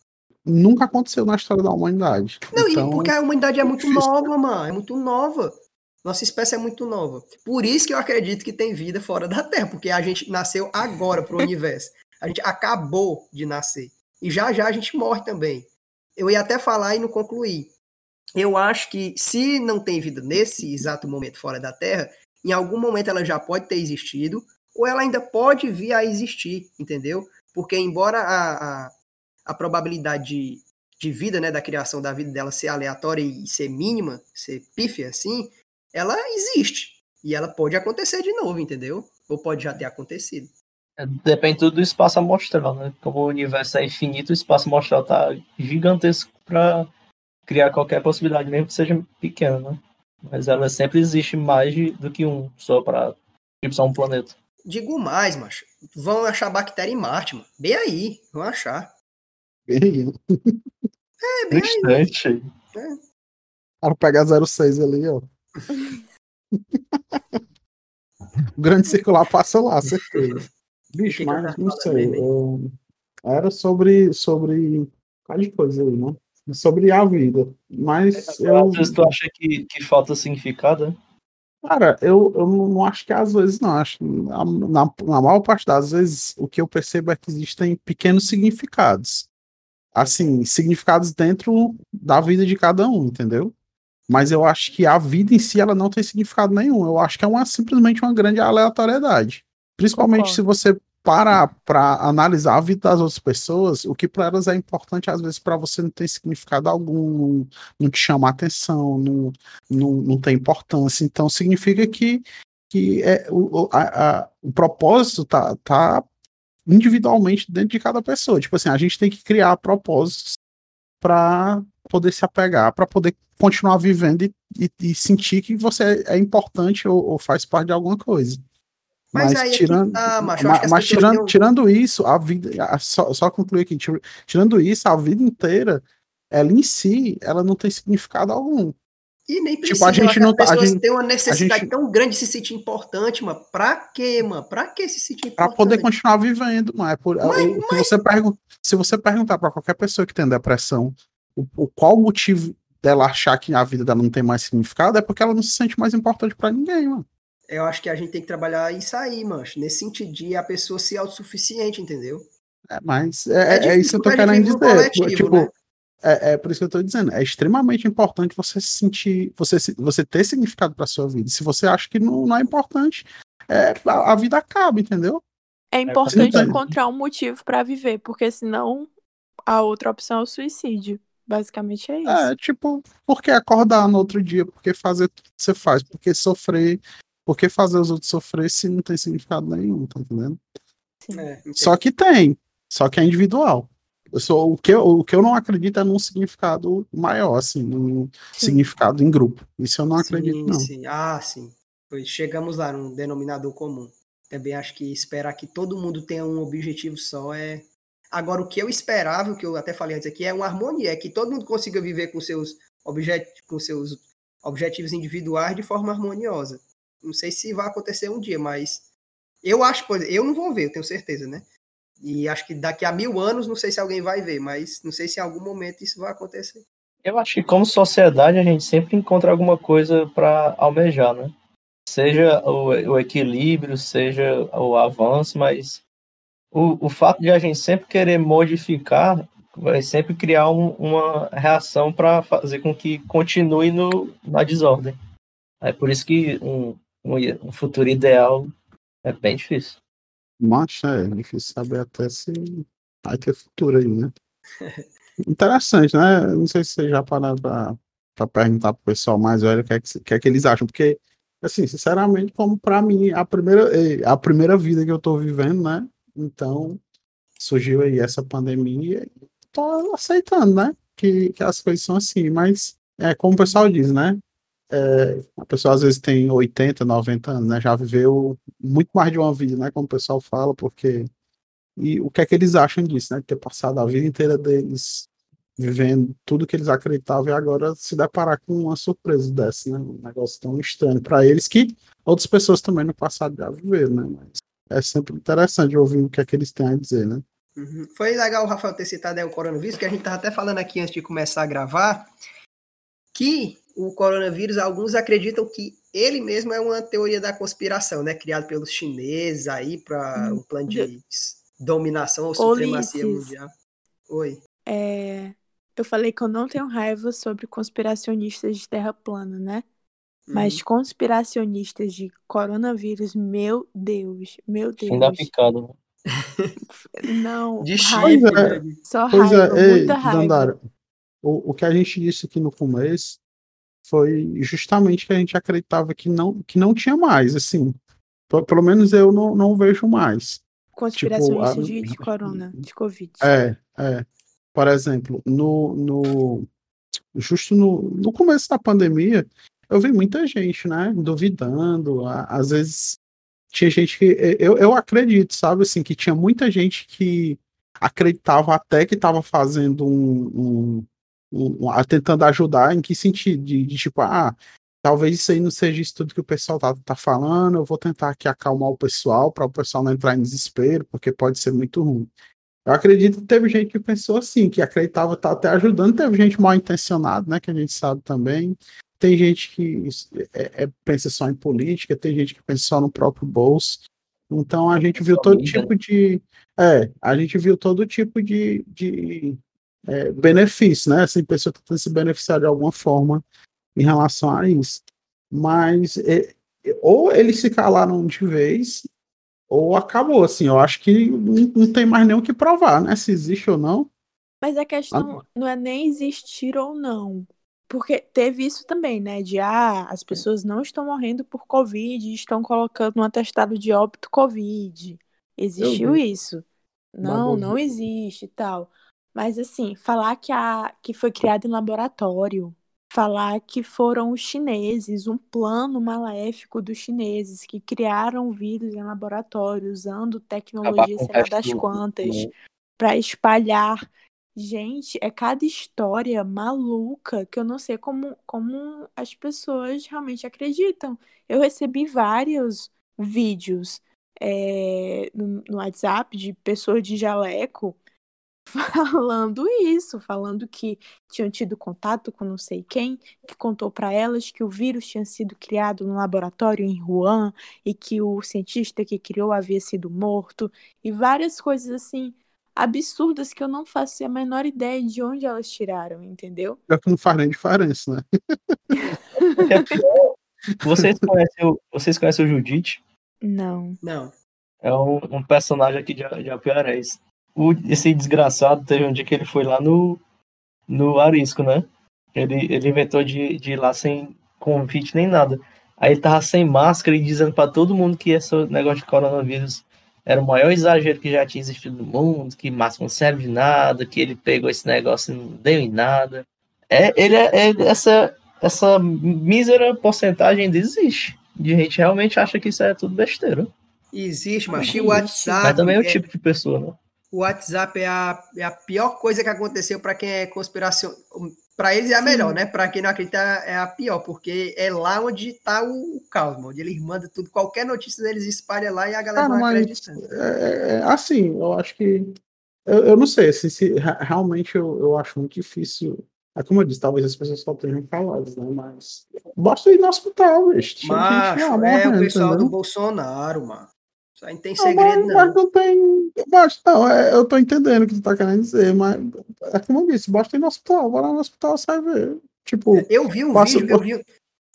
Nunca aconteceu na história da humanidade. Não, então, e porque a humanidade é muito difícil. nova, mano. É muito nova. Nossa espécie é muito nova. Por isso que eu acredito que tem vida fora da Terra, porque a gente nasceu agora pro universo. A gente acabou de nascer. E já já a gente morre também. Eu ia até falar e não concluir. Eu acho que se não tem vida nesse exato momento fora da Terra, em algum momento ela já pode ter existido, ou ela ainda pode vir a existir, entendeu? Porque embora a, a, a probabilidade de, de vida, né, da criação da vida dela ser aleatória e ser mínima, ser pífia assim, ela existe. E ela pode acontecer de novo, entendeu? Ou pode já ter acontecido. É, Depende tudo do espaço amostral, né? Como o universo é infinito, o espaço amostral tá gigantesco para criar qualquer possibilidade, mesmo que seja pequena, né? Mas ela sempre existe mais de- do que um, só para tipo, só um planeta. Digo mais, macho. Vão achar bactéria em Marte, mano. Bem aí, vão achar. bem, É, bem aí. Distante. Para pegar 06 ali, ó. O grande circular passa lá, certeza. Bicho, mas não sei. mesmo, eu- Era sobre. sobre. Qual de coisa aí, né? Sobre a vida. Mas eu. Às vezes tu acha que, que falta significado, né? Cara, eu, eu não acho que às vezes não. Acho na, na, na maior parte das vezes o que eu percebo é que existem pequenos significados. Assim, significados dentro da vida de cada um, entendeu? Mas eu acho que a vida em si ela não tem significado nenhum. Eu acho que é uma, simplesmente uma grande aleatoriedade. Principalmente Concordo. se você parar para analisar a vida das outras pessoas, o que para elas é importante, às vezes, para você não tem significado algum, não, não te chama atenção, não, não, não tem importância. Então, significa que, que é, o, o- a- a- o propósito tá, tá individualmente dentro de cada pessoa. Tipo assim, a gente tem que criar propósitos para poder se apegar, para poder continuar vivendo e, e- e sentir que você é importante ou, ou faz parte de alguma coisa. Mas Mas, aí é tirando, tá, macho. As mas pessoas tirando, tirando isso, a vida, a- só, só concluir aqui, tir- tirando isso, a vida inteira, ela em si, ela não tem significado algum. E nem Tipo, precisa. a eu gente não as tá- a pessoas gente- têm uma necessidade gente- tão grande de se sentir importante, mano. Pra quê, mano? Pra que se sentir importante? poder continuar vivendo, mas, é por, Mas- o, que você se você perguntar para qualquer pessoa que tem depressão, o, o qual o motivo dela achar que a vida dela não tem mais significado, é porque ela não se sente mais importante para ninguém, mano. Eu acho que a gente tem que trabalhar isso aí, mancho. Nesse sentido de a pessoa ser autossuficiente, entendeu? É, mas é, é difícil isso que eu tô querendo dizer. coletivo, tipo, né? é, é por isso que eu tô dizendo. É extremamente importante você se sentir, você, você ter significado para sua vida. Se você acha que não, não é importante, é, a, a vida acaba, entendeu? É importante verdade. encontrar um motivo pra viver, porque senão a outra opção é o suicídio. Basicamente é isso. É, tipo, por que acordar no outro dia? Por que fazer o que você faz? Por que sofrer? Por que fazer os outros sofrer se não tem significado nenhum, tá entendendo? Sim. É. Só que tem, só que é individual. Eu sou, o, que eu, o que eu não acredito é num significado maior, assim, num Sim. significado em grupo. Isso eu não acredito, sim, não. sim. Ah, sim. Pois chegamos lá num denominador comum. Também acho que esperar que todo mundo tenha um objetivo só é. Agora, o que eu esperava, o que eu até falei antes aqui, é uma harmonia, é que todo mundo consiga viver com seus, objet... com seus objetivos individuais de forma harmoniosa. Não sei se vai acontecer um dia, mas eu acho, eu não vou ver, eu tenho certeza, né? E acho que daqui a mil anos, não sei se alguém vai ver, mas não sei se em algum momento isso vai acontecer. Eu acho que como sociedade a gente sempre encontra alguma coisa para almejar, né? Seja o, o equilíbrio, seja o avanço, mas o, o fato de a gente sempre querer modificar vai sempre criar um- uma reação para fazer com que continue no, na desordem. É por isso que um, um, um futuro ideal é bem difícil. Mas é difícil saber até se vai ter futuro aí, né? Interessante, né? Não sei se vocês já pararam pra, pra perguntar pro pessoal mais velho o que é que, que é que eles acham, porque, assim, sinceramente, como pra mim, a primeira, a primeira vida que eu tô vivendo, né? Então, surgiu aí essa pandemia e tô aceitando, né? Que, que as coisas são assim, mas é como o pessoal diz, né? É, a pessoa às vezes tem 80, 90 anos, né? Já viveu muito mais de uma vida, né? Como o pessoal fala, porque. E o que é que eles acham disso, né? De ter passado a vida inteira deles vivendo tudo que eles acreditavam e agora se deparar com uma surpresa dessa, né? Um negócio tão estranho para eles que outras pessoas também no passado já viveram, né? Mas é sempre interessante ouvir o que é que eles têm a dizer, né? Uhum. Foi legal o Rafael ter citado aí o coronavírus, que a gente estava até falando aqui antes de começar a gravar, que o coronavírus, alguns acreditam que ele mesmo é uma teoria da conspiração, né? Criado pelos chineses aí para um plano de dominação ou supremacia Ulisses. mundial. Oi. É, eu falei que eu não tenho raiva sobre conspiracionistas de terra plana, né? Uhum. Mas conspiracionistas de coronavírus, meu Deus, meu da Deus. picada. né? Não, De raiva, é. só Pois raiva, é, ei, muita raiva. Dandara, o, o que a gente disse aqui no começo foi justamente que a gente acreditava que não, que não tinha mais, assim. Pelo menos eu não, não vejo mais. Conspiracionistas Tipo, a- de, de corona, de covid. É, é. Por exemplo, no, no justo no, no começo da pandemia, eu vi muita gente, né, duvidando. Às vezes tinha gente que eu, eu acredito, sabe, assim, que tinha muita gente que acreditava até que estava fazendo um, um, um- um- tentando ajudar, em que sentido? De, de tipo, ah, talvez isso aí não seja isso tudo que o pessoal tá, tá falando, eu vou tentar aqui acalmar o pessoal para o pessoal não entrar em desespero, porque pode ser muito ruim. Eu acredito que teve gente que pensou assim, que acreditava estar até ajudando, teve gente mal intencionada, né, que a gente sabe também. Tem gente que é- é- pensa só em política, tem gente que pensa só no próprio bolso. Então a gente viu todo tipo de. É, a gente viu todo tipo de, de é, benefício, né? Assim, pessoa tentando se beneficiar de alguma forma em relação a isso. Mas é, é, ou eles se calaram de vez, ou acabou, assim. Eu acho que não, não tem mais nem o que provar, né? Se existe ou não. Mas a questão Ah. não é nem existir ou não. Porque teve isso também, né? De ah, as pessoas não estão morrendo por Covid, estão colocando um atestado de óbito Covid. Existiu isso. Não, não existe e tal. Mas assim, falar que, a, que foi criado em laboratório, falar que foram os chineses, um plano maléfico dos chineses que criaram o vírus em laboratório, usando tecnologia, sei lá das quantas para espalhar. Gente, é cada história maluca que eu não sei como, como as pessoas realmente acreditam. Eu recebi vários vídeos é, no, WhatsApp de pessoas de jaleco falando isso, falando que tinham tido contato com não sei quem, que contou para elas que o vírus tinha sido criado no laboratório em Wuhan e que o cientista que criou havia sido morto e várias coisas assim absurdas que eu não faço a menor ideia de onde elas tiraram, entendeu? Já que não faz nem diferença, né? É vocês conhecem o, vocês conhecem o Judite? Não. Não. É um, um personagem aqui de, de Apiarés. O, esse desgraçado teve um dia que ele foi lá no, no Arisco, né? Ele, ele inventou de, de ir lá sem convite nem nada. Aí ele tava sem máscara e dizendo pra todo mundo que esse negócio de coronavírus era o maior exagero que já tinha existido no mundo, que máscara não serve de nada, que ele pegou esse negócio e não deu em nada. É, ele é, é- essa, essa mísera porcentagem ainda existe. De gente realmente acha que isso é tudo besteira. Existe, mas o WhatsApp. Mas também é o é- tipo de pessoa, né? O WhatsApp é a, é a pior coisa que aconteceu para quem é conspiração. Para eles é a Sim. melhor, né? Para quem não acredita é a pior, porque é lá onde tá o, o caos, mano, onde eles mandam tudo, qualquer notícia deles espalha lá e a galera Cara, não mas acredita. é, é, assim, eu acho que. Eu, eu não sei, assim, se, ra- realmente eu, eu acho muito difícil. É como eu disse, talvez as pessoas só tenham falado, né? Mas basta ir no hospital, bicho. Macho, é o morrendo, pessoal entendeu? do Bolsonaro, mano. Não tem Não, segredo, mas, mas não. não tem. Mas, não, é, eu tô entendendo o que tu tá querendo dizer, mas é como eu disse, basta ir no hospital, vai lá no hospital, sai ver. Tipo, Eu vi um Passa- vídeo, eu vi,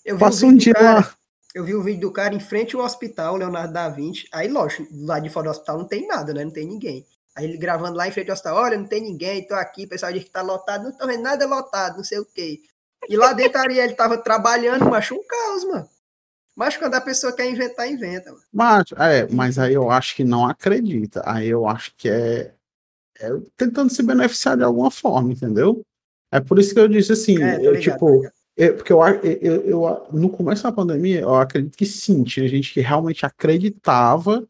eu vi um um dia cara, lá. eu vi um vídeo do cara em frente ao hospital, Leonardo da Vinci. Aí, lógico, lá de fora do hospital não tem nada, né? Não tem ninguém. Aí ele gravando lá em frente ao hospital, olha, não tem ninguém, tô aqui, o pessoal diz que tá lotado, não tô vendo nada lotado, não sei o quê. E lá dentro ali ele tava trabalhando, macho, um caos, mano. Mas quando a pessoa quer inventar, inventa, mano. Mas, é, mas aí eu acho que não acredita. Aí eu acho que é, é tentando se beneficiar de alguma forma, entendeu? É por isso que eu disse assim, É, eu, ligado, tipo, eu- porque eu, a- eu, eu- no começo da pandemia, eu acredito que sim, tinha gente que realmente acreditava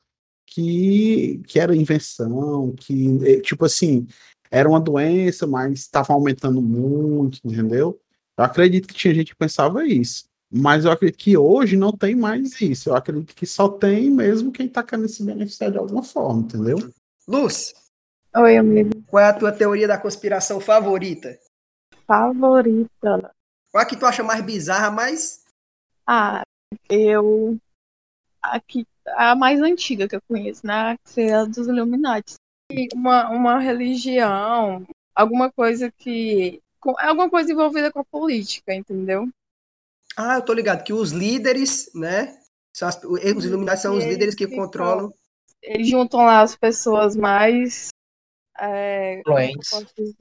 que, que era invenção, que, eh, tipo assim, era uma doença, mas estava aumentando muito, entendeu? Eu acredito que tinha gente que pensava isso. Mas eu acredito que hoje não tem mais isso. Eu acredito que só tem mesmo quem está querendo se beneficiar de alguma forma, entendeu? Luz, Oi, amigo. qual é a tua teoria da conspiração favorita? Favorita. Qual a que tu acha mais bizarra, mais. Ah, eu. Aqui, a mais antiga que eu conheço, né? Que seria a dos Illuminati. Uma, uma religião, alguma coisa que. com- Alguma coisa envolvida com a política, entendeu? Ah, eu tô ligado, que os líderes, né? São as- os Illuminati são os líderes que controlam. Eles juntam lá as pessoas mais. É, é eu Influentes.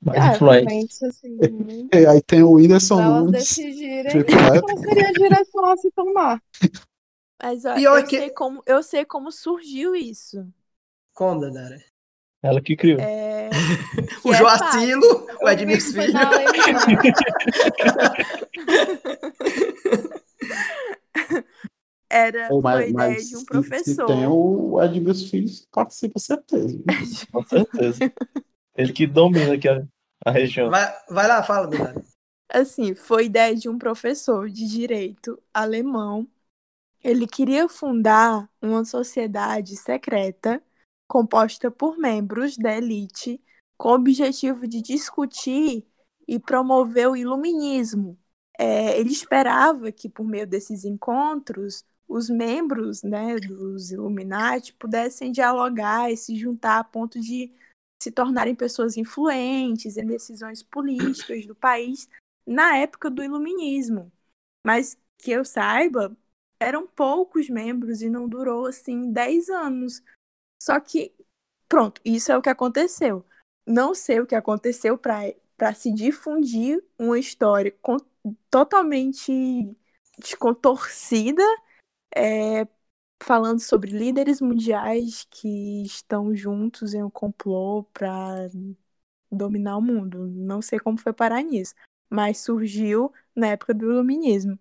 Mais É, influente. influentes, assim, E aí tem o Whindersson Nunes, decidirem tripleto. qual seria a direção a se tomar. Mas ó, Pior eu, que- sei como, eu sei como surgiu isso. Como, Dandara? Ela que criou. É, O é Joacilo, o foi Filho. Era, Ou foi mais- ideia mas de um se- professor. Se tem o Edmilson Filhos, participa certeza. Com certeza. Ele que domina aqui a, a região. Vai, vai lá, fala, Dandara. Assim, foi ideia de um professor de direito alemão. Ele queria fundar uma sociedade secreta composta por membros da elite com o objetivo de discutir e promover o iluminismo. É, ele esperava que, por meio desses encontros, os membros né, dos Illuminati pudessem dialogar e se juntar a ponto de se tornarem pessoas influentes em decisões políticas do país na época do iluminismo. Mas que eu saiba, eram poucos membros e não durou assim 10 anos. Só que, pronto, isso é o que aconteceu. Não sei o que aconteceu para se difundir uma história com- totalmente descontorcida, é, falando sobre líderes mundiais que estão juntos em um complô para dominar o mundo. Não sei como foi parar nisso, mas surgiu na época do iluminismo.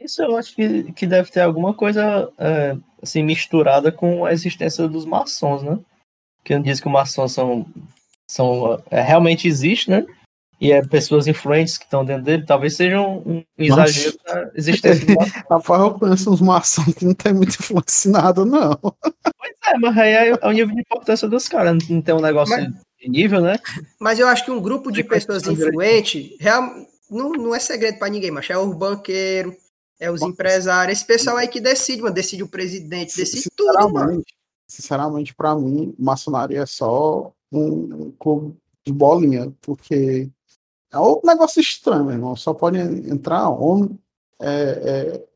Isso eu acho que, que deve ter alguma coisa é, assim, misturada com a existência dos maçons, né? Que diz que os maçons são, são é, realmente existe, né? E é pessoas influentes que estão dentro dele, talvez seja um, um exagero da existência dos maçons. Rapaz, eu conheço uns maçons que não tem muita influência em nada, não. Pois é, mas aí é, é o nível de importância dos caras, não tem um negócio Mas- de nível, né? Mas eu acho que um grupo de Tem pessoas de- influentes real, não, não é segredo pra ninguém, mas é o banqueiro, é os Bom, empresários, esse pessoal aí que decide, mano, decide o presidente, decide tudo, mano. Sinceramente, pra mim, maçonaria é só um clube de bolinha, porque é um negócio estranho, meu irmão. Só pode entrar homem, é, é,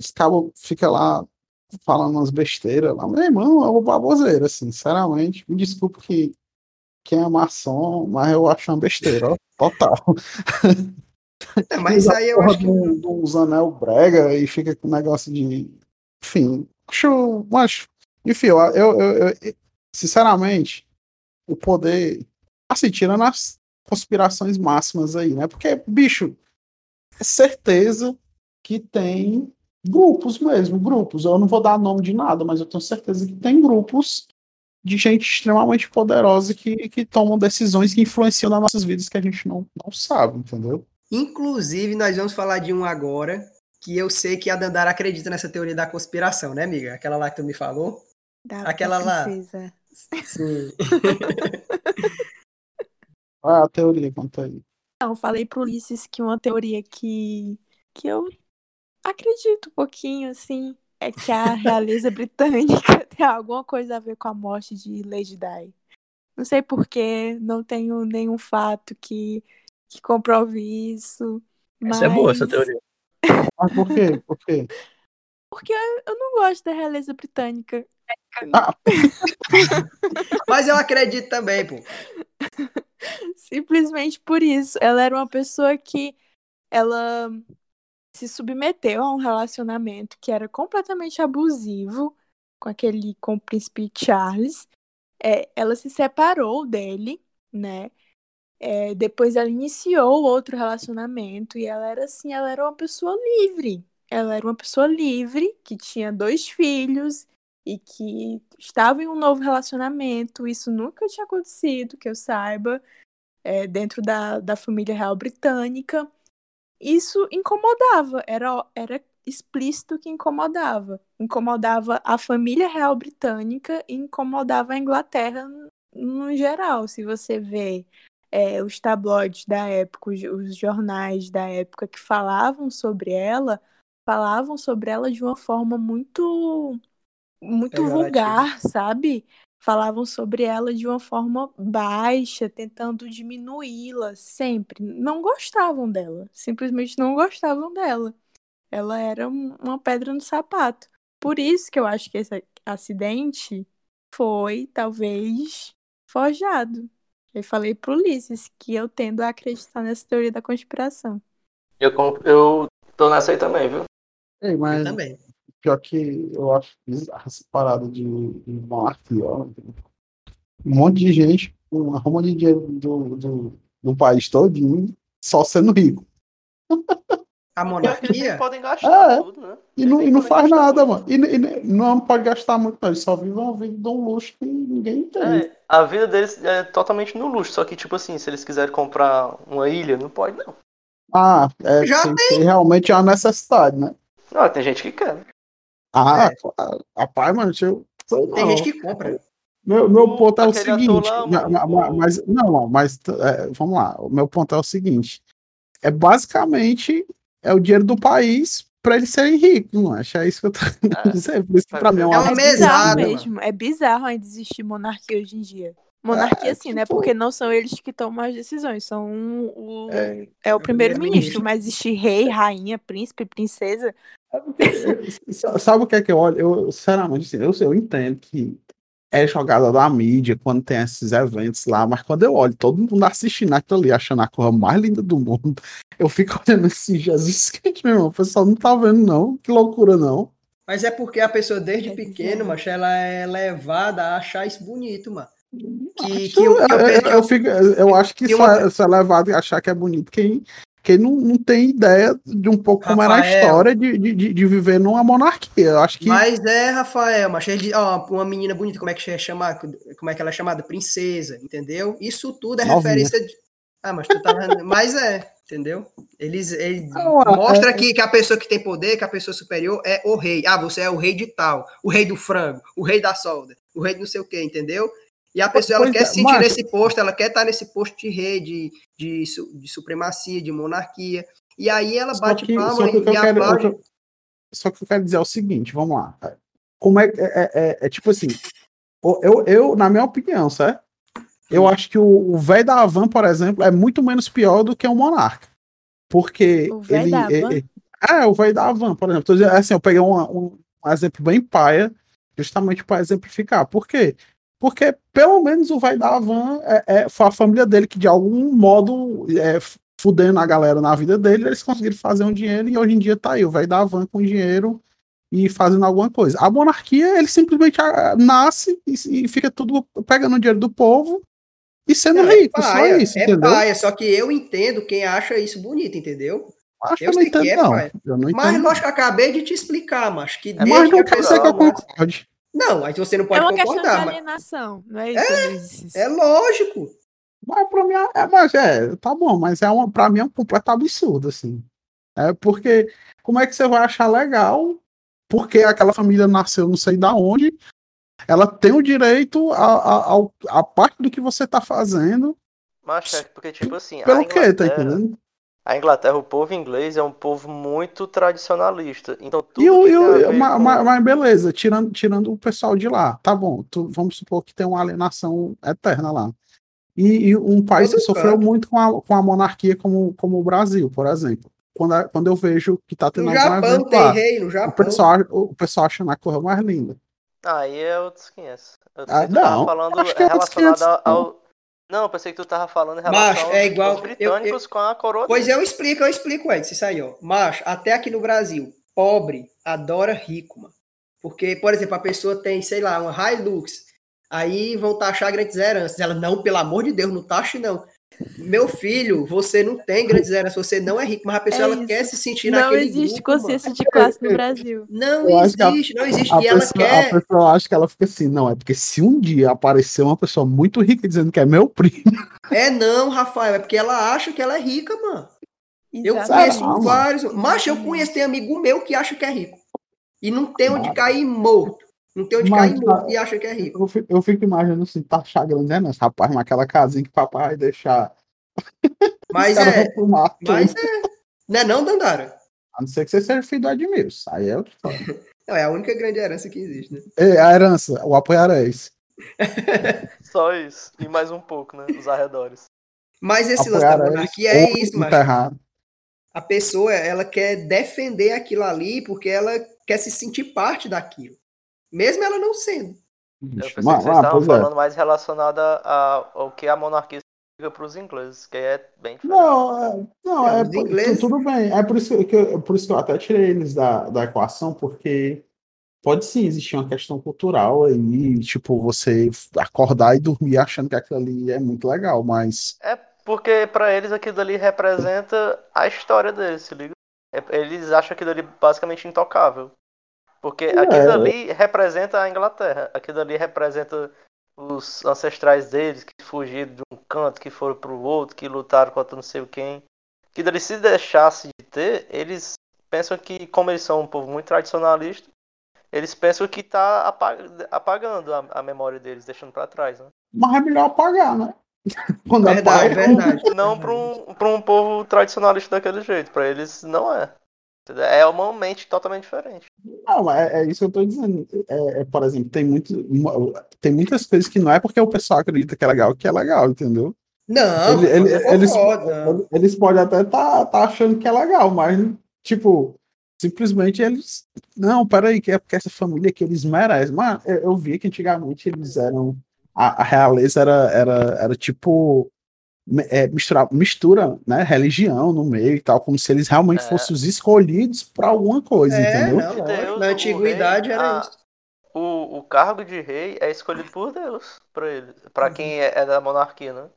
os cabos ficam lá falando umas besteiras lá. Meu irmão, é uma baboseira, assim, sinceramente. Me desculpe que quem é maçom, mas eu acho uma besteira, ó, total. É, mas aí eu acho que. de uns anel brega e fica com negócio de. Enfim, acho. acho enfim, eu, eu, eu- eu- sinceramente, o poder. Assim, tirando as conspirações máximas aí, né? Porque, bicho, é certeza que tem grupos mesmo, grupos. Eu não vou dar nome de nada, mas eu tenho certeza que tem grupos de gente extremamente poderosa que, que tomam decisões que influenciam nas nossas vidas que a gente não, não sabe, entendeu? Inclusive, nós vamos falar de um agora, que eu sei que a Dandara acredita nessa teoria da conspiração, né, amiga? Aquela lá que tu me falou. Da Aquela lá. princesa. Sim. Qual é a teoria quanto aí? Não, falei pro Ulisses que uma teoria que, que eu acredito um pouquinho, assim, é que a realeza britânica tem alguma coisa a ver com a morte de Lady Di. Não sei porquê, não tenho nenhum fato que, que comprove isso. Mas Essa é boa, essa teoria. Ah, por quê? Por quê? Porque eu não gosto da realeza britânica. Mas eu acredito também, pô. Simplesmente por isso. Ela era uma pessoa que ela se submeteu a um relacionamento que era completamente abusivo com aquele com o príncipe Charles. É, ela se separou dele, né? É, depois ela iniciou outro relacionamento e ela era assim, ela era uma pessoa livre. Ela era uma pessoa livre que tinha dois filhos e que estava em um novo relacionamento. Isso nunca tinha acontecido, que eu saiba, é, dentro da, da família real britânica. Isso incomodava, era, era explícito que incomodava. Incomodava a família real britânica e incomodava a Inglaterra no geral. Se você vê é, os tabloides da época, os, os jornais da época que falavam sobre ela, falavam sobre ela de uma forma muito muito vulgar, sabe? Falavam sobre ela de uma forma baixa, tentando diminuí-la sempre. Não gostavam dela, simplesmente não gostavam dela. Ela era uma pedra no sapato. Por isso que eu acho que esse acidente foi, talvez, forjado. Eu falei pro Ulisses que eu tendo a acreditar nessa teoria da conspiração. Eu, eu tô nessa aí também, viu? Ei, mas Eu também. pior que eu acho bizarro essa parada de, de monarquia. ó. Um monte de gente, um arruma de dinheiro do, do, do país todinho, só sendo rico. A Eles monarquia? podem gastar É. tudo, né? E não, Eles e não faz nada, mano. E, e não pode gastar muito, não. Eles só vivem uma vida de um luxo que ninguém entende. É, a vida deles é totalmente no luxo, só que, tipo assim, se eles quiserem comprar uma ilha, não pode, não. Ah, é, Já tem, tem realmente uma necessidade, né? Não, tem gente que quer. Ah, É. claro. rapaz, mano, eu. sei Tem não. gente que compra. Meu, meu O- ponto é o seguinte. lá, ma- ma- o- ma- mas, não, mas é, vamos lá. O meu ponto é o seguinte: é basicamente é o dinheiro do país para eles serem ricos, não acho? É isso que eu tô É. dizer. Por isso que pra mim é É uma É mesada, bizarro mesmo. É bizarro ainda existir monarquia hoje em dia. Monarquia, É, sim, né? tipo- Porque não são eles que tomam as decisões, são o, É, é, o primeiro-ministro. primeiro-ministro. Mas existe rei, rainha, príncipe, princesa. Sa- Sabe o que é que eu olho? Eu, sinceramente, assim, eu, eu entendo que é jogada da mídia quando tem esses eventos lá, mas quando eu olho todo mundo assistindo aquilo ali, achando a coisa mais linda do mundo, eu fico olhando assim, Jesus Cristo, meu irmão, o pessoal não tá vendo, não. Que loucura, não. Mas é porque a pessoa desde É pequeno, macho, ela é levada a achar isso bonito, mano. Que, Acho- que, eu, eu, eu- eu fico- eu acho que que isso, uma- é, isso é levado a achar que é bonito quem, quem não, não tem ideia de um pouco como era a Rafael. história de, de, de- viver numa monarquia. Eu acho que. Mas é, Rafael, mas ele diz, ó, uma menina bonita, como é que é chamada? Como é que ela é chamada? Princesa, entendeu? Isso tudo é Novinha. referência de. Ah, mas tu tá. mas é, entendeu? Eles, eles Não, é- mostra é- que, que a pessoa que tem poder, que a pessoa superior é o rei. Ah, você é o rei de tal, o rei do frango, o rei da solda, o rei de não sei o quê, entendeu? E a pessoa ela quer é, se sentir mas- nesse posto, ela quer estar nesse posto de rei, de, de, de supremacia, de monarquia. E aí ela bate que, palma só que e, eu quero, aplaude. eu- só que eu quero dizer é o seguinte, vamos lá. Como é, é, é, é tipo assim, eu, eu, na minha opinião, certo? Eu acho que o velho da Havan, por exemplo, é muito menos pior do que o Monarca. Porque O ele. da ele- é, o velho da Havan, por exemplo. Assim, eu peguei um, um exemplo bem paia, justamente para exemplificar. Por quê? Porque pelo menos o velho da Havan é, é, foi a família dele que, de algum modo, é, fudendo a galera na vida dele, eles conseguiram fazer um dinheiro e hoje em dia tá aí, o velho da Havan com dinheiro e fazendo alguma coisa. A monarquia, ele simplesmente ah, nasce e, e fica tudo pegando o dinheiro do povo e sendo Não, é rico, só paia, isso, é entendeu? paia, só que eu entendo quem acha isso bonito, entendeu? Acho que eu eu não entendo, é não. Eu não Mas entendo. lógico que eu acabei de te explicar, mas que É, Mas não que quer dizer que eu pessoa- concorde. Não, aí você não É pode uma questão de concordar, mas alienação, não é isso, Ulisses? é lógico. Mas pra mim, é, mas é, tá bom, mas é uma, pra mim é um completo absurdo, assim. É porque, como é que você vai achar legal? Porque aquela família nasceu não sei da onde, ela tem o direito a, a, ao- a parte do que você tá fazendo. Mas é porque, tipo assim, a Pelo quê, tá entendendo? A Inglaterra, o povo inglês é um povo muito tradicionalista. Então, tudo E o, que e tem a o, ver ma- com- ma- mas beleza, tirando, tirando o pessoal de lá, tá bom, tu- vamos supor que tem uma alienação eterna lá. E, e um país que sofreu canto. muito com a, com a monarquia, como, como o Brasil, por exemplo. Quando, a- quando eu vejo que tá tendo No Japão evento tem lá, rei, no o Japão. pessoal, o pessoal achando a cor mais linda. Aí é outros 500. Eu Ah, não, falando acho que é relacionado 500, ao, ao- Não, eu pensei que tu tava falando em relação Macho, aos, é igual- aos britânicos com a coroa Pois eu explico, eu explico, isso aí, ó. Mas, até aqui no Brasil, pobre adora rico, mano. Porque, por exemplo, a pessoa tem, sei lá, uma Hilux, aí vão taxar grandes heranças. Ela, não, pelo amor de Deus, não taxe não. Meu filho, você não tem grandes heranças, você não é rico, mas a pessoa É ela isso. quer se sentir Não naquele existe grupo, mano. consciência de classe no Brasil. Não Eu que a- existe, não existe. A E ela pessoa, a quer. pessoa acha que ela fica assim, não, é porque se um dia aparecer uma pessoa muito rica dizendo que é meu primo, É não, Rafael, é porque ela acha que ela é rica, mano. Eu conheço mano. vários. Mas eu conheço, tem amigo meu que acha que é rico. E não tem onde cair morto. Não tem onde Mas, cair morto e acha que é rico. eu fico, eu fico imaginando assim, tá chagando, né, rapaz, naquela casinha que papai vai deixar. Mas é. fumar tudo. Mas é. Não é não, Dandara? A não ser que você seja filho do Edmilson. Aí é outra história. Não, é a única grande herança que existe, né? Ei, a herança, o apoiarés. Só isso. E mais um pouco, né? Os arredores. Mas esse lance da monarquia é ou isso, enterrado. A pessoa, ela quer defender aquilo ali porque ela quer se sentir parte daquilo. Mesmo ela não sendo. Eu pensei mas- que vocês ah, estavam é. falando mais relacionado a- a- ao que a monarquia significa para os ingleses, que é bem diferente. Não, é, não, É, é, por- ingleses- tu- tudo bem. É por isso que, eu, por isso que eu até tirei eles da, da equação, porque pode sim existir uma questão cultural aí, tipo, você acordar e dormir achando que aquilo ali é muito legal, mas É porque para eles aquilo ali representa a história deles, se liga? É- Eles acham aquilo ali basicamente intocável. Porque aquilo É. ali representa a Inglaterra. Aquilo ali representa os ancestrais deles que fugiram de um canto, que foram pro outro, que lutaram contra não sei quem. Que dali se deixasse de ter, eles pensam que, como eles são um povo muito tradicionalista, eles pensam que tá apa- apagando a, a memória deles, deixando para trás, né? mas é melhor apagar, né? Quando Verdade, apaga, verdade. Não para um, pra um povo tradicionalista daquele jeito. Para eles não é. É uma mente totalmente diferente. Não, é, é isso que eu tô dizendo. É, é, por exemplo, tem, muito, tem muitas coisas que não é porque o pessoal acredita que é legal que é legal, entendeu? Não, Ele- ele- eles, eles podem até estar tá, achando que é legal, mas, tipo, simplesmente eles. Não, peraí, que é porque essa família que eles merecem. Mas eu, eu vi que antigamente eles eram. A, a realeza era, era, era tipo. É, misturar, mistura, né, religião no meio e tal, como se eles realmente É. fossem os escolhidos para alguma coisa, É, entendeu? não. Deus, Na antiguidade rei, era a- isso. O, o cargo de rei é escolhido por Deus para Uhum. quem é, é da monarquia, né?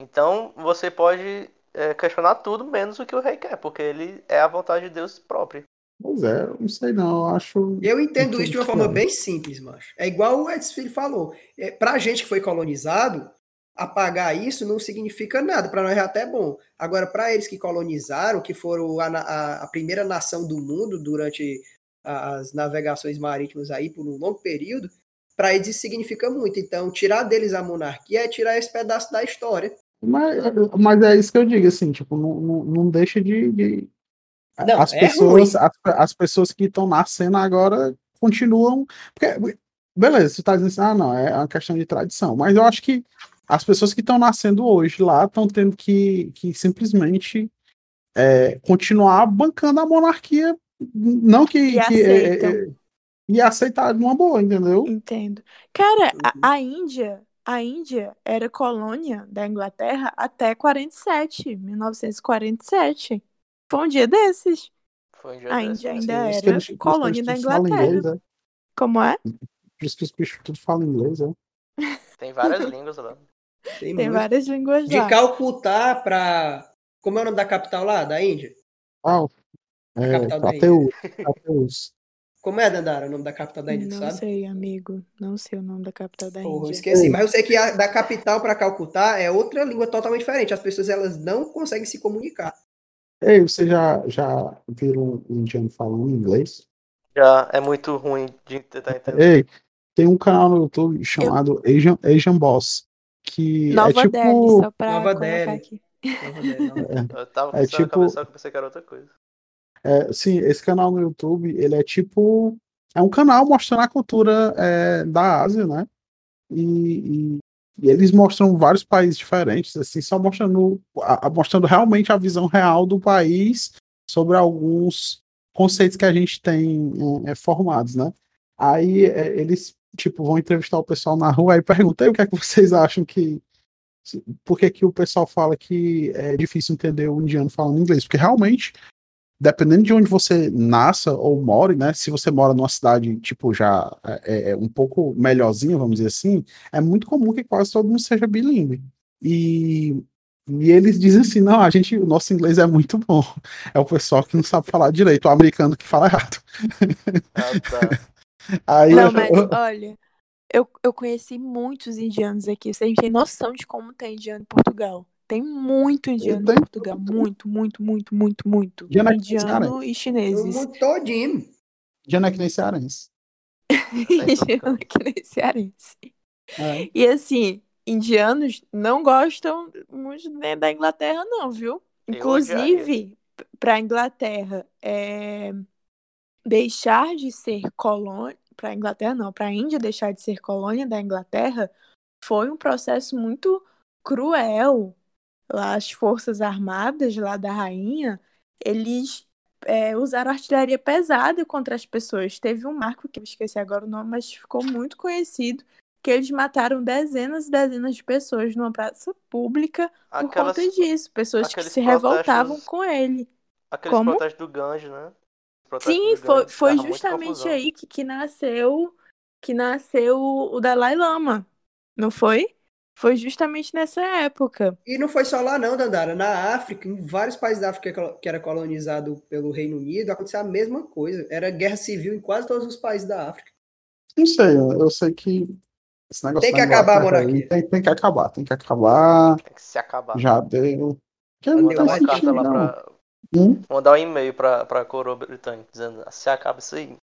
Então você pode é, questionar tudo menos o que o rei quer, porque ele é a vontade de Deus própria. Pois é, eu não sei não, eu acho. Eu entendo isso de uma forma bem simples, macho. É igual o Edson Filho falou. É, pra gente que foi colonizado, apagar isso não significa nada. Pra nós é até bom. Agora, pra eles que colonizaram, que foram a, a- a primeira nação do mundo durante as navegações marítimas aí por um longo período, pra eles isso significa muito. Então, tirar deles a monarquia é tirar esse pedaço da história. Mas, mas é isso que eu digo, assim, tipo, não, não, não deixa de. de- Não, as, é pessoas, as, as pessoas que estão nascendo agora continuam. Porque, beleza, você está dizendo assim, ah, não, é uma questão de tradição. Mas eu acho que as pessoas que estão nascendo hoje lá estão tendo que, que simplesmente é, continuar bancando a monarquia. Não que. E que aceitam. é, é, e aceitar de uma boa, entendeu? Entendo. Cara, Uhum. a, a Índia, a Índia era colônia da Inglaterra até 47, 1947. Foi um dia desses. Foi um dia A Índia ainda isso que era colônia eles da Inglaterra. inglês, é. Como é? Por isso que os bichos tudo falam inglês, é. Tem várias línguas lá. Tem, Tem várias línguas De lá. Calcutá pra. Como é o nome da capital lá, da Índia? Ah, é, capital da. Como é, Dandara, o nome da capital da Índia, tu Não sabe? sei, amigo. Não sei o nome da capital da Porra, eu Índia. esqueci. Mas eu sei que a, da capital para Calcutá é outra língua totalmente diferente. As pessoas elas não conseguem se comunicar. Ei, você já, já viram um indiano falando inglês? Já é muito ruim de tentar entender. Ei, tem um canal no YouTube chamado Asian, Asian Boss, que Nova é tipo. Delhi, só pra Nova Delhi. aqui. Eu tava É pensando tipo- na cabeça, só que pensei que era outra coisa. É, sim, esse canal no YouTube, ele é tipo. É um canal mostrando a cultura é, da Ásia, né? E, e- e eles mostram vários países diferentes, assim, só mostrando, a- a- mostrando realmente a visão real do país sobre alguns conceitos que a gente tem é, é, formados, né? Aí é, eles, tipo, vão entrevistar o pessoal na rua e perguntam "E o que é que vocês acham que. Por que, que o pessoal fala que é difícil entender o indiano falando inglês? Porque realmente dependendo de onde você nasça ou more, né? Se você mora numa cidade, tipo, já é, é um pouco melhorzinha, vamos dizer assim, é muito comum que quase todo mundo seja bilíngue. E, E eles dizem assim: não, a gente, o nosso inglês é muito bom. É o pessoal que não sabe falar direito, o americano que fala errado. Ah, tá. Aí Não, eu- mas olha, eu, eu conheci muitos indianos aqui. Vocês têm noção de como tem indiano em Portugal? Tem muito indiano Tem em Portugal. Muito, muito, muito, muito, muito. Indiano Indiano cearense. e chineses. mundo todinho. já não é que nem cearense. Indiano que nem cearense. É. E assim, indianos não gostam muito nem da Inglaterra, não, viu? Inclusive, para a Inglaterra é, deixar de ser colônia. Para a Inglaterra, não, para a Índia deixar de ser colônia da Inglaterra foi um processo muito cruel. Lá, as forças armadas lá da rainha, eles é, usaram artilharia pesada contra as pessoas. Teve um marco, que eu esqueci agora o nome, mas ficou muito conhecido, que eles mataram dezenas e dezenas de pessoas numa praça pública por Aquelas, conta disso. Pessoas que se revoltavam com ele. aqueles Como? protestos do Ganges, né? Os protestos Sim, foi, foi justamente aí que, que nasceu que nasceu o Dalai Lama, não foi? Foi justamente nessa época. E não foi só lá não, Dandara. Na África, em vários países da África que era colonizado pelo Reino Unido, aconteceu a mesma coisa. Era guerra civil em quase todos os países da África. Não sei, eu, eu sei que esse negócio Tem que acabar monarquia. Tem, tem que acabar, tem que acabar. Tem que se acabar. Já deu. Que Já não deu faz mais Mandar uma carta lá pra. Hum? Mandar um e-mail pra, pra coroa britânica dizendo se acaba isso aí.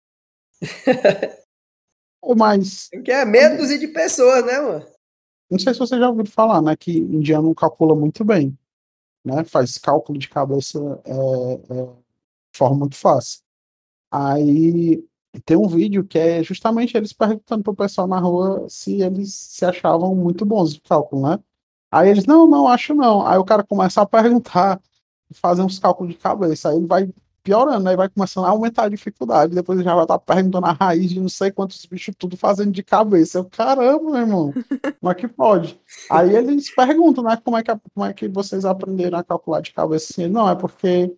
Ô, Mas Porque é meia dúzia de pessoas, né, mano? não sei se você já ouviu falar, né? Que indiano calcula muito bem. Né? Faz cálculo de cabeça é, é, de forma muito fácil. Aí tem um vídeo que é justamente eles perguntando pro pessoal na rua se eles se achavam muito bons de cálculo, né? Aí eles, não, não, acho não. Aí o cara começa a perguntar, fazer uns cálculos de cabeça. Aí ele vai piorando, aí vai começando a aumentar a dificuldade. Depois ele já vai estar perguntando a raiz de não sei quantos bichos tudo fazendo de cabeça. Eu, caramba, meu irmão, como é que pode? Aí eles perguntam, né, como é que, como é que vocês aprenderam a calcular de cabeça assim? Não, é porque,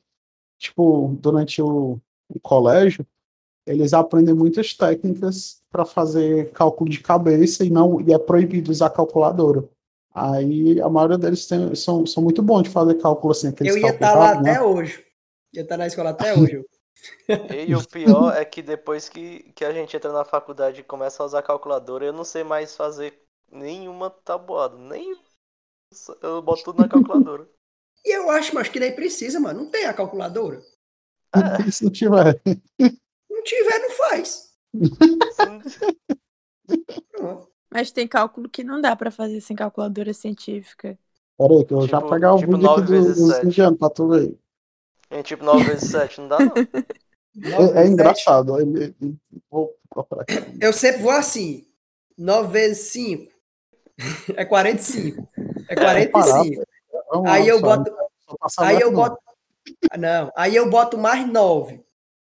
tipo, durante o, o colégio, eles aprendem muitas técnicas para fazer cálculo de cabeça e não e é proibido usar calculadora. Aí a maioria deles tem- são, são muito bons de fazer cálculo assim, aqueles Eu ia estar lá rápidos, né? até hoje. Ia estar na escola até hoje. E o pior é que depois que, que a gente entra na faculdade e começa a usar calculadora, eu não sei mais fazer nenhuma tabuada. Nem. Eu boto tudo na calculadora. E eu acho, mas que nem precisa, mano. Não tem a calculadora. É, Se não tiver. Não tiver, não faz. Pronto. Mas tem cálculo que não dá pra fazer sem calculadora científica. Pera aí, que eu já Tipo- pegar o tipo vídeo aqui do- sete. indianos pra tu ver. em tipo 9 vezes 7, não dá não. É, é engraçado. ele- ele- Vou procurar aqui. sete. Eu sempre vou assim. 9 vezes 5 é 45. É 45. Vamos Aí lá, eu só- boto. Aí mais eu boto. Não, aí eu boto mais 9.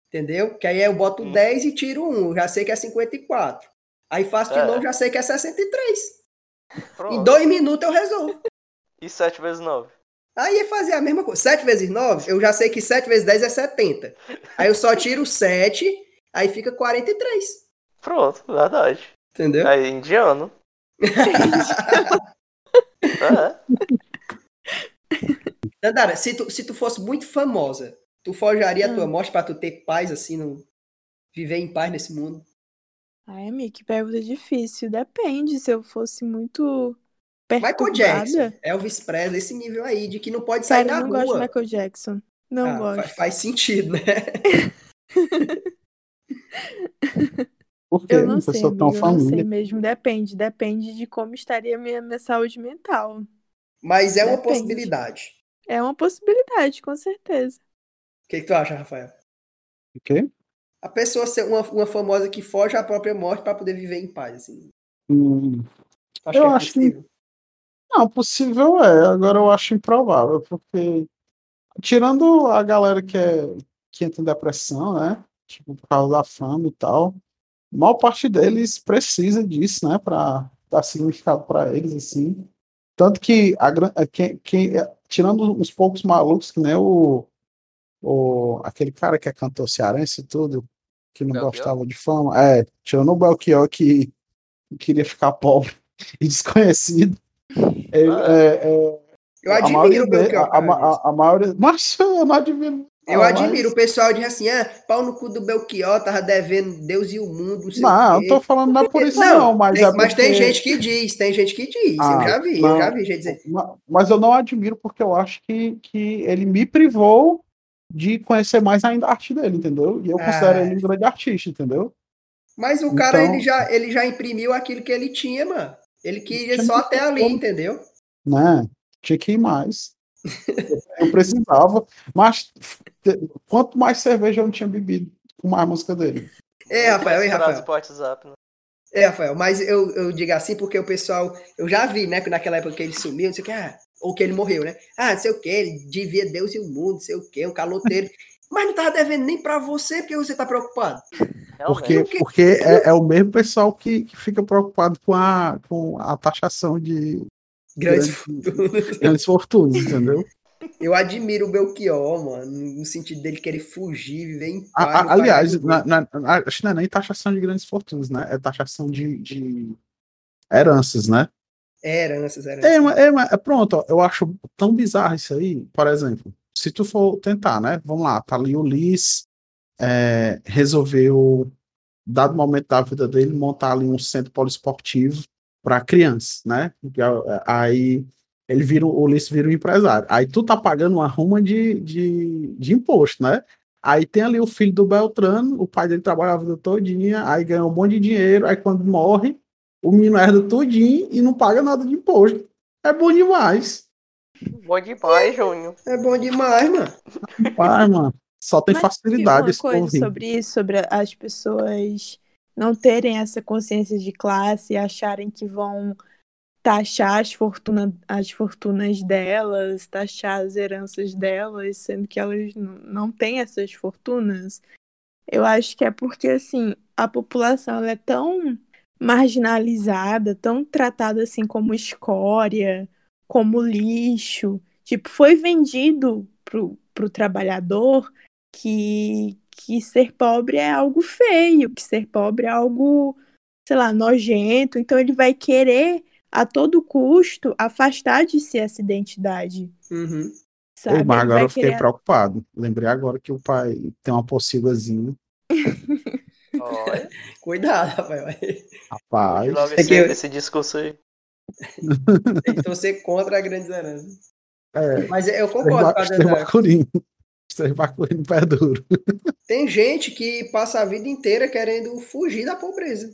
Entendeu? Que aí eu boto Hum. 10 e tiro 1. Já sei que é 54. Aí faço de É. novo, já sei que é 63. Em Pronto. dois minutos eu resolvo. E 7 vezes 9. Aí é fazer a mesma coisa. 7 vezes 9, eu já sei que 7 vezes 10 é 70. Aí eu só tiro 7, aí fica 43. Pronto, verdade. Entendeu? Aí, indiano. É. Dandara, se tu, se tu fosse muito famosa, tu forjaria a tua Hum. morte pra tu ter paz assim, no... viver em paz nesse mundo? Ai, amiga, que pergunta difícil. Depende. Se eu fosse muito Michael Jackson, perturbada. Elvis Presley, esse nível aí, de que não pode sair Cara, eu na não gosto de rua. Michael Jackson. Não Ah, gosto. faz sentido, né? Por quê? Eu não Uma sei, amiga, tão eu não sei mesmo. Depende. Depende de como estaria a minha, minha saúde mental. Mas é uma Depende. possibilidade. É uma possibilidade, com certeza. O que, que tu acha, Rafael? O quê? A pessoa ser uma, uma famosa que foge à própria morte pra poder viver em paz, assim. Hum, Acho Eu que é acho que-. Não, possível é, agora eu acho improvável, porque tirando a galera que, é, que entra em depressão, né? Tipo, por causa da fama e tal, a maior parte deles precisa disso, né? Pra dar significado pra eles, assim. Tanto que, a, é, quem, quem, é, tirando uns poucos malucos, que nem o, o aquele cara que é cantor cearense e tudo, que não Belchior? gostava de fama, é, tirando o Belchior que queria ficar pobre e desconhecido. Ele, Ah. é, é, Eu a admiro maioria o Belchior. a, a, a, maioria. Mas eu não admiro. Eu Ah, admiro mas- o pessoal diz assim, ah, pau no cu do Belchior, tava devendo Deus e o mundo, não sei Não, o eu tô falando não é por isso, Não, não, mas tem- é mas tem gente que diz, tem gente que diz, eu Ah, já vi, não. eu já vi gente dizer. Ma- Mas eu não admiro porque eu acho que, que ele me privou de conhecer mais ainda a arte dele, entendeu? E eu considero ele um grande artista, entendeu? Mas o cara, Então- ele, já, ele já imprimiu aquilo que ele tinha, mano. Ele queria só até ali, como. entendeu? Né? Tinha que ir mais. Eu precisava, mas quanto mais cerveja eu não tinha bebido, com mais música dele. É, Rafael, e Frase Rafael? WhatsApp, né? É, Rafael, mas eu, eu digo assim porque o pessoal, eu já vi, né, que naquela época que ele sumiu, não sei o que, ah, ou que ele morreu, né? Ah, não sei o que, ele devia Deus e o mundo, não sei o que, um caloteiro. Mas não tava devendo nem pra você, porque você tá preocupado. Porque, Realmente. porque é, é o mesmo pessoal que, que fica preocupado com a, com a taxação de Grandes Grande- fortunas. grandes fortunas, entendeu? Eu admiro o Belchior, mano, no sentido dele querer fugir, viver em A- paz. a- no aliás, na- na- acho que não é nem taxação de grandes fortunas, né? É taxação de, de heranças, né? É, heranças, heranças. É, mas- é, mas- é, pronto, ó, eu acho tão bizarro isso aí. Por exemplo, se tu for tentar, né? Vamos lá, tá ali o Liz, é, resolveu, dado momento da vida dele, montar ali um centro poliesportivo para crianças, né? E a- Aí ele vira, o Ulisses vira um empresário. Aí tu tá pagando uma ruma de, de, de imposto, né? Aí tem ali o filho do Beltrano, o pai dele trabalhava a vida todinha, aí ganha um monte de dinheiro, aí quando morre, o menino herda tudinho e não paga nada de imposto. É bom demais. Bom demais, Júnior. É bom demais, mano. Pai, mano, só tem Mas facilidade uma esse coisa povo rico. sobre isso, sobre as pessoas não terem essa consciência de classe e acharem que vão taxar as, fortuna, as fortunas delas, taxar as heranças delas, sendo que elas não têm essas fortunas. Eu acho que é porque, assim, a população ela é tão marginalizada, tão tratada assim como escória, como lixo. Tipo, foi vendido pro, pro trabalhador que, que ser pobre é algo feio, que ser pobre é algo, sei lá, nojento. Então ele vai querer, a todo custo, afastar de si essa identidade, Uhum. sabe? Ei, mas agora eu fiquei querer- preocupado. Lembrei agora que o pai tem uma pocilgazinha. Olha, Cuidado, Rafael. Rapaz, logo É esse, que eu- esse discurso aí. Tem que torcer contra a grande heranças. é, Mas eu concordo com a Bacurino pé duro. Tem gente que passa a vida inteira querendo fugir da pobreza.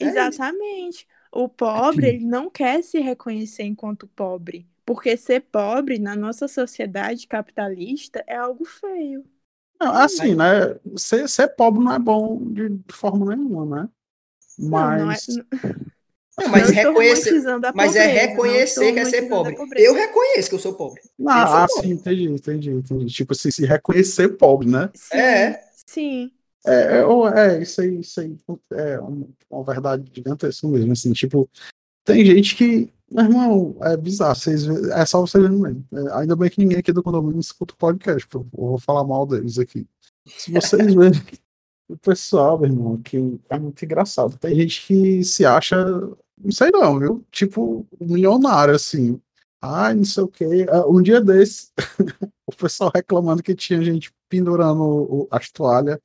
É isso. Exatamente. O pobre, ele não quer se reconhecer enquanto pobre, porque ser pobre na nossa sociedade capitalista é algo feio. Não, assim, né? Ser, ser pobre não é bom de, de forma nenhuma, né? Não, não é, Mas. Não, mas reconhecer. romantizando a Mas pobreza, é reconhecer que é ser pobre. pobreza. Eu reconheço que eu sou pobre. Eu sou ah, pobre. sim, entendi, entendi, entendi. Tipo assim, se reconhecer pobre, né? Sim, É. sim. É, é, ou- é, isso aí, isso aí é uma, uma verdade gigantesca mesmo, assim, tipo, tem gente que, meu irmão, é bizarro, vocês, é só vocês verem mesmo. É, ainda bem que ninguém aqui do condomínio escuta o podcast, porque eu vou falar mal deles aqui. Se vocês verem o pessoal, meu irmão, que é muito engraçado, tem gente que se acha, não sei não, viu, tipo, milionário, assim, ai, não sei o quê, Ah, um dia desse, o pessoal reclamando que tinha gente pendurando as toalhas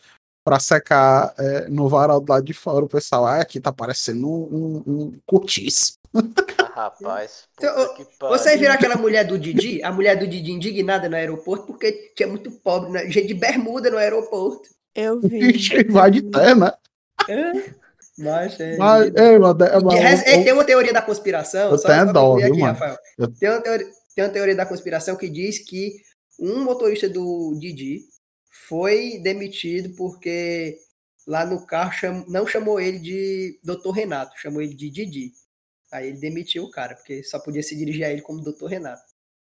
para secar é, no varal do lado de fora. O pessoal, ah, aqui tá parecendo um, um, um cortiço. Ah, rapaz. Então, Puta que pariu. Vocês viram aquela mulher do Didi? A mulher do Didi indignada no aeroporto porque tinha muito pobre, né? gente de bermuda no aeroporto. Eu vi. Vai de terra, né? Mas, é, Mas, é, mas, é, mas- resto, é, tem uma teoria da conspiração. Eu só- tenho só dó, viu, aqui? Rafael. Eu- Tem, uma teoria, tem uma teoria da conspiração que diz que um motorista do Didi foi demitido porque lá no carro cham- não chamou ele de Dr. Renato, chamou ele de Didi. Aí ele demitiu o cara, porque só podia se dirigir a ele como Dr. Renato.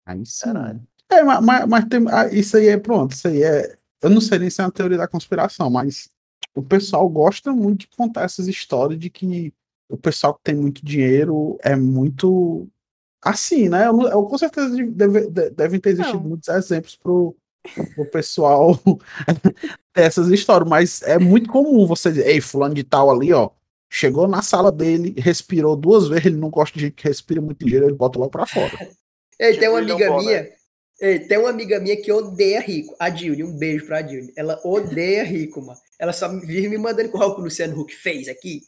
Aí sim. Caralho. É, mas, mas, mas tem, ah, isso aí é pronto. Isso aí é. Eu não sei nem se é uma teoria da conspiração, mas o pessoal gosta muito de contar essas histórias de que o pessoal que tem muito dinheiro é muito assim, né? Eu, eu com certeza deve- de- devem ter existido Não. muitos exemplos pro, pro pessoal ter essas histórias, mas é muito comum você dizer, ei, fulano de tal ali, ó, chegou na sala dele, respirou duas vezes, ele não gosta de gente que respira muito ligeiro, ele bota logo pra fora. Ei, Tipo tem uma William amiga minha. Ei, tem uma amiga minha que odeia rico. A Dilly, um beijo pra Dilly. Ela odeia rico, mano. Ela só vive me mandando com o que o Luciano Huck fez aqui.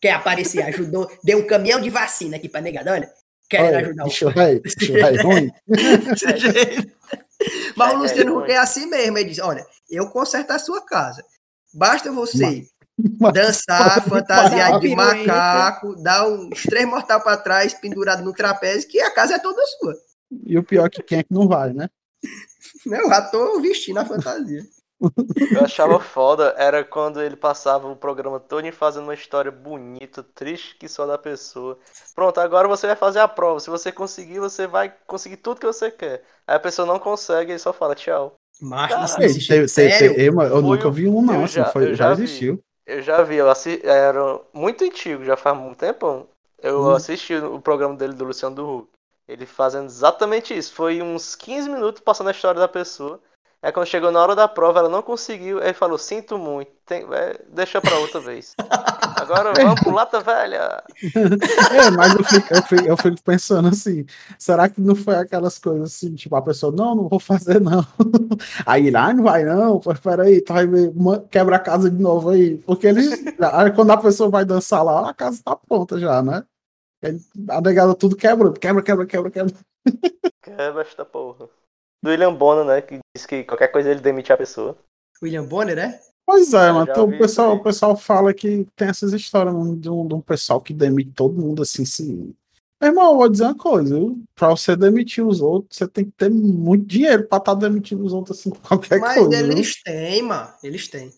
Quer aparecer, ajudou, deu um caminhão de vacina aqui pra negada, olha. Olha, ajudar o bicho velho, bicho velho ruim. Seja Mas o É, Luciano é, Huck é assim mesmo. Ele diz: olha, eu conserto a sua casa. Basta você Mas- dançar, Pode fantasiar parar. de macaco, dar uns três mortal pra trás, pendurado no trapézio, que a casa é toda sua. E o pior é que quem é que não vai, né? Né? Eu já tô vestindo a fantasia. Eu achava foda, era quando ele passava o programa todo fazendo uma história bonita, triste que só da pessoa. Pronto, agora você vai fazer a prova. Se você conseguir, você vai conseguir tudo que você quer. Aí a pessoa não consegue, ele só fala tchau. Existe. teve- eu, nunca o- vi um, não. eu assim, já- foi- eu já já vi. existiu. Eu já vi, eu assi... era muito antigo, já faz muito tempão. Eu Hum. assisti o programa dele do Luciano do Huck. Ele fazendo exatamente isso. Foi uns 15 minutos passando a história da pessoa. Aí quando chegou na hora da prova, ela não conseguiu. Aí falou, sinto muito, tem- é, deixa pra outra vez. Agora vamos pro Lata Velha. É, mas eu fico, eu, fico, eu fico pensando assim, será que não foi aquelas coisas assim, tipo, a pessoa, não, não vou fazer não. Aí ele, ah, não vai não, pô, peraí, tá quebra a casa de novo aí. Porque eles, quando a pessoa vai dançar lá, a casa tá pronta já, né? A negada tudo quebra, quebra, quebra, quebra, quebra. Quebra esta porra. Do William Bonner, né? Que diz que qualquer coisa ele demite a pessoa. William Bonner, né? Pois é, Eu mano. Então, o, pessoal, o pessoal fala que tem essas histórias mano, de um, de um pessoal que demite todo mundo assim, sim. Meu irmão, eu vou dizer uma coisa, viu? pra você demitir os outros, você tem que ter muito dinheiro pra estar demitindo os outros assim, qualquer Mas coisa. viu? eles têm, mano. Eles têm.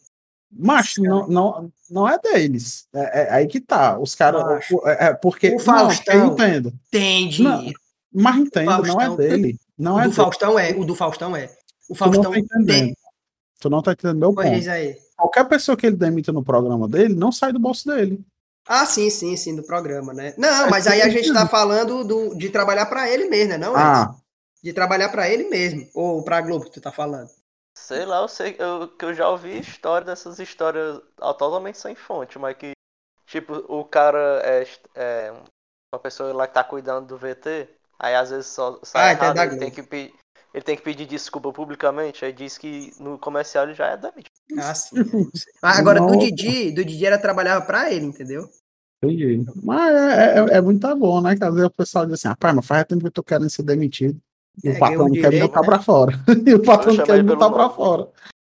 Macho, não, não, não é deles. É, é aí que tá. Os caras. É, é porque. O não, Faustão eu entendo. Tem dinheiro. Mas entenda, não é Faustão- dele. Não o é do dele. Faustão é. O do Faustão é. O Tu não Faustão tá entendendo. tem. Tu não tá entendendo meu Pois ponto. aí. Qualquer pessoa que ele demita no programa dele não sai do bolso dele. Ah, sim, sim, sim, do programa, né? Não, mas aí a gente tá falando do, de trabalhar pra ele mesmo, né? Não, Ah, Edson? De trabalhar pra ele mesmo. Ou pra Globo que tu tá falando. Sei lá, eu sei eu, que eu já ouvi história dessas histórias totalmente sem fonte, mas que, tipo, o cara é, é uma pessoa lá que tá cuidando do VT, aí às vezes só sai Ah, então é errado, da ele tem, que pe- ele tem que pedir desculpa publicamente, aí diz que no comercial ele já é demitido. Ah, sim. é. Ah, Agora, do. Didi, do Didi era trabalhava pra ele, entendeu? entendi. Mas é, é, é muito bom, né? Que às vezes o pessoal diz assim, rapaz, mas faz tempo que eu tô querendo ser demitido. E É, o patrão ganhou não quer me botar né? pra fora. E o patrão não quer me botar pra nome. fora.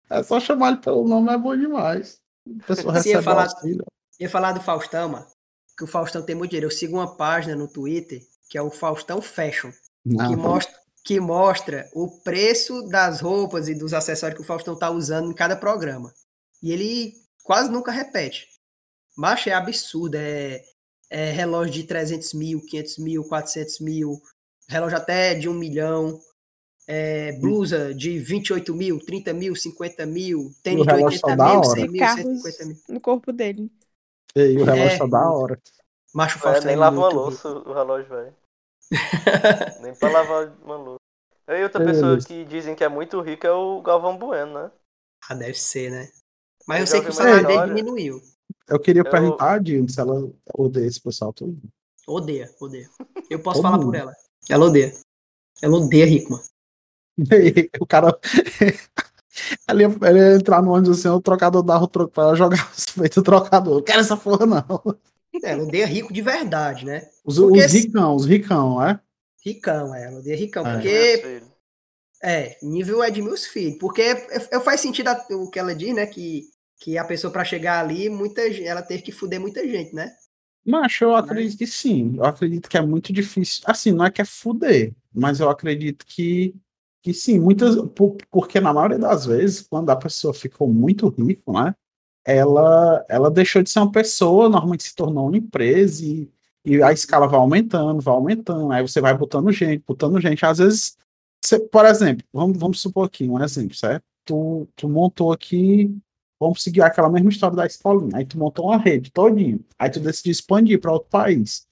É só chamar ele pelo nome, é bom demais. A pessoa Você ia recebe falar- auxílio. Ia falar do Faustão, mano. Que o Faustão tem muito dinheiro. Eu sigo uma página no Twitter que é o Faustão Fashion. Não, que mostra, que mostra o preço das roupas e dos acessórios que o Faustão tá usando em cada programa. E ele quase nunca repete. Mas é absurdo. É, é relógio de 300 mil, 500 mil, 400 mil, relógio até de 1 milhão, é, blusa de 28 mil, 30 mil, 50 mil, tênis de relógio só 80 da mil, hora. 100 mil, Carros 150 mil. no corpo dele. E o relógio É. tá da hora. Macho É, Faustão nem é lava uma louça o relógio, velho. Nem pra lavar uma louça. E outra É, pessoa que dizem que é muito rica é o Galvão Bueno, né? Ah, deve ser, né? Mas eu Eu sei que o salário dele diminuiu. Eu queria Eu- perguntar a Dilma se ela odeia esse pessoal todo. Odeia, odeia. Eu posso Todo falar mundo. por ela. Ela odeia. Ela odeia rico, mano. E o cara. Ele ia, ele ia entrar no ônibus assim, o trocador dava o troco pra ela jogar os feitos do trocador. Não quero essa porra, não. É, Ela odeia rico de verdade, né? Os, Porque os ricão, os ricão, é? Ricão, é. Ela odeia ricão. É. Porque, é, nível é de meus filhos. Porque é- é- faz sentido a- o que ela diz, né? Que, que a pessoa pra chegar ali, muita, ela teve que fuder muita gente, né? Macho, eu acredito que sim. Eu acredito que é muito difícil. Assim, não é que é fuder, mas eu acredito que, que sim. Muitas, por- porque na maioria das vezes, quando a pessoa ficou muito rica, né? Ela, ela deixou de ser uma pessoa, normalmente se tornou uma empresa e, e a escala vai aumentando, vai aumentando. Aí você vai botando gente, botando gente. Às vezes, você, por exemplo, vamos, vamos supor aqui um exemplo, certo? Tu, tu montou aqui vamos seguir aquela mesma história da escolinha. Aí tu montou uma rede todinha. Aí tu decidiu expandir para outro país.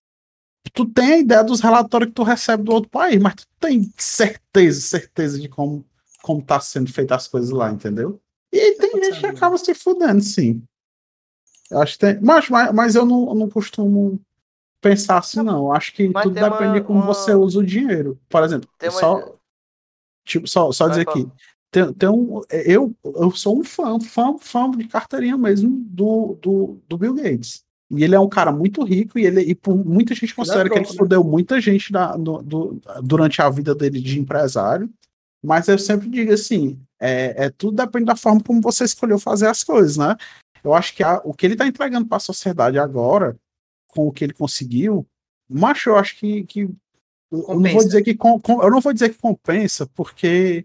Tu tem a ideia dos relatórios que tu recebe do outro país, mas tu tem certeza, certeza de como como tá sendo feitas as coisas lá, entendeu? E tem gente que acaba se fudendo, sim. Eu acho que tem. Mas, mas, mas eu, não, eu não costumo pensar assim, não. Eu acho que Mas tudo depende de como uma- você usa o dinheiro. Por exemplo, Tem uma- só, tipo, só, só Vai, dizer aqui. Tem, tem um, eu, eu sou um fã, fã, fã de carteirinha mesmo do, do, do Bill Gates. E ele é um cara muito rico e, ele, e por muita gente considera que ele né? fudeu muita gente da, no- do- durante a vida dele de empresário. Mas eu sempre digo assim: é, é tudo depende da forma como você escolheu fazer as coisas, né? Eu acho que a- o que ele está entregando para a sociedade agora, com o que ele conseguiu, macho, eu acho que, que eu não vou dizer que com- com- eu não vou dizer que compensa, porque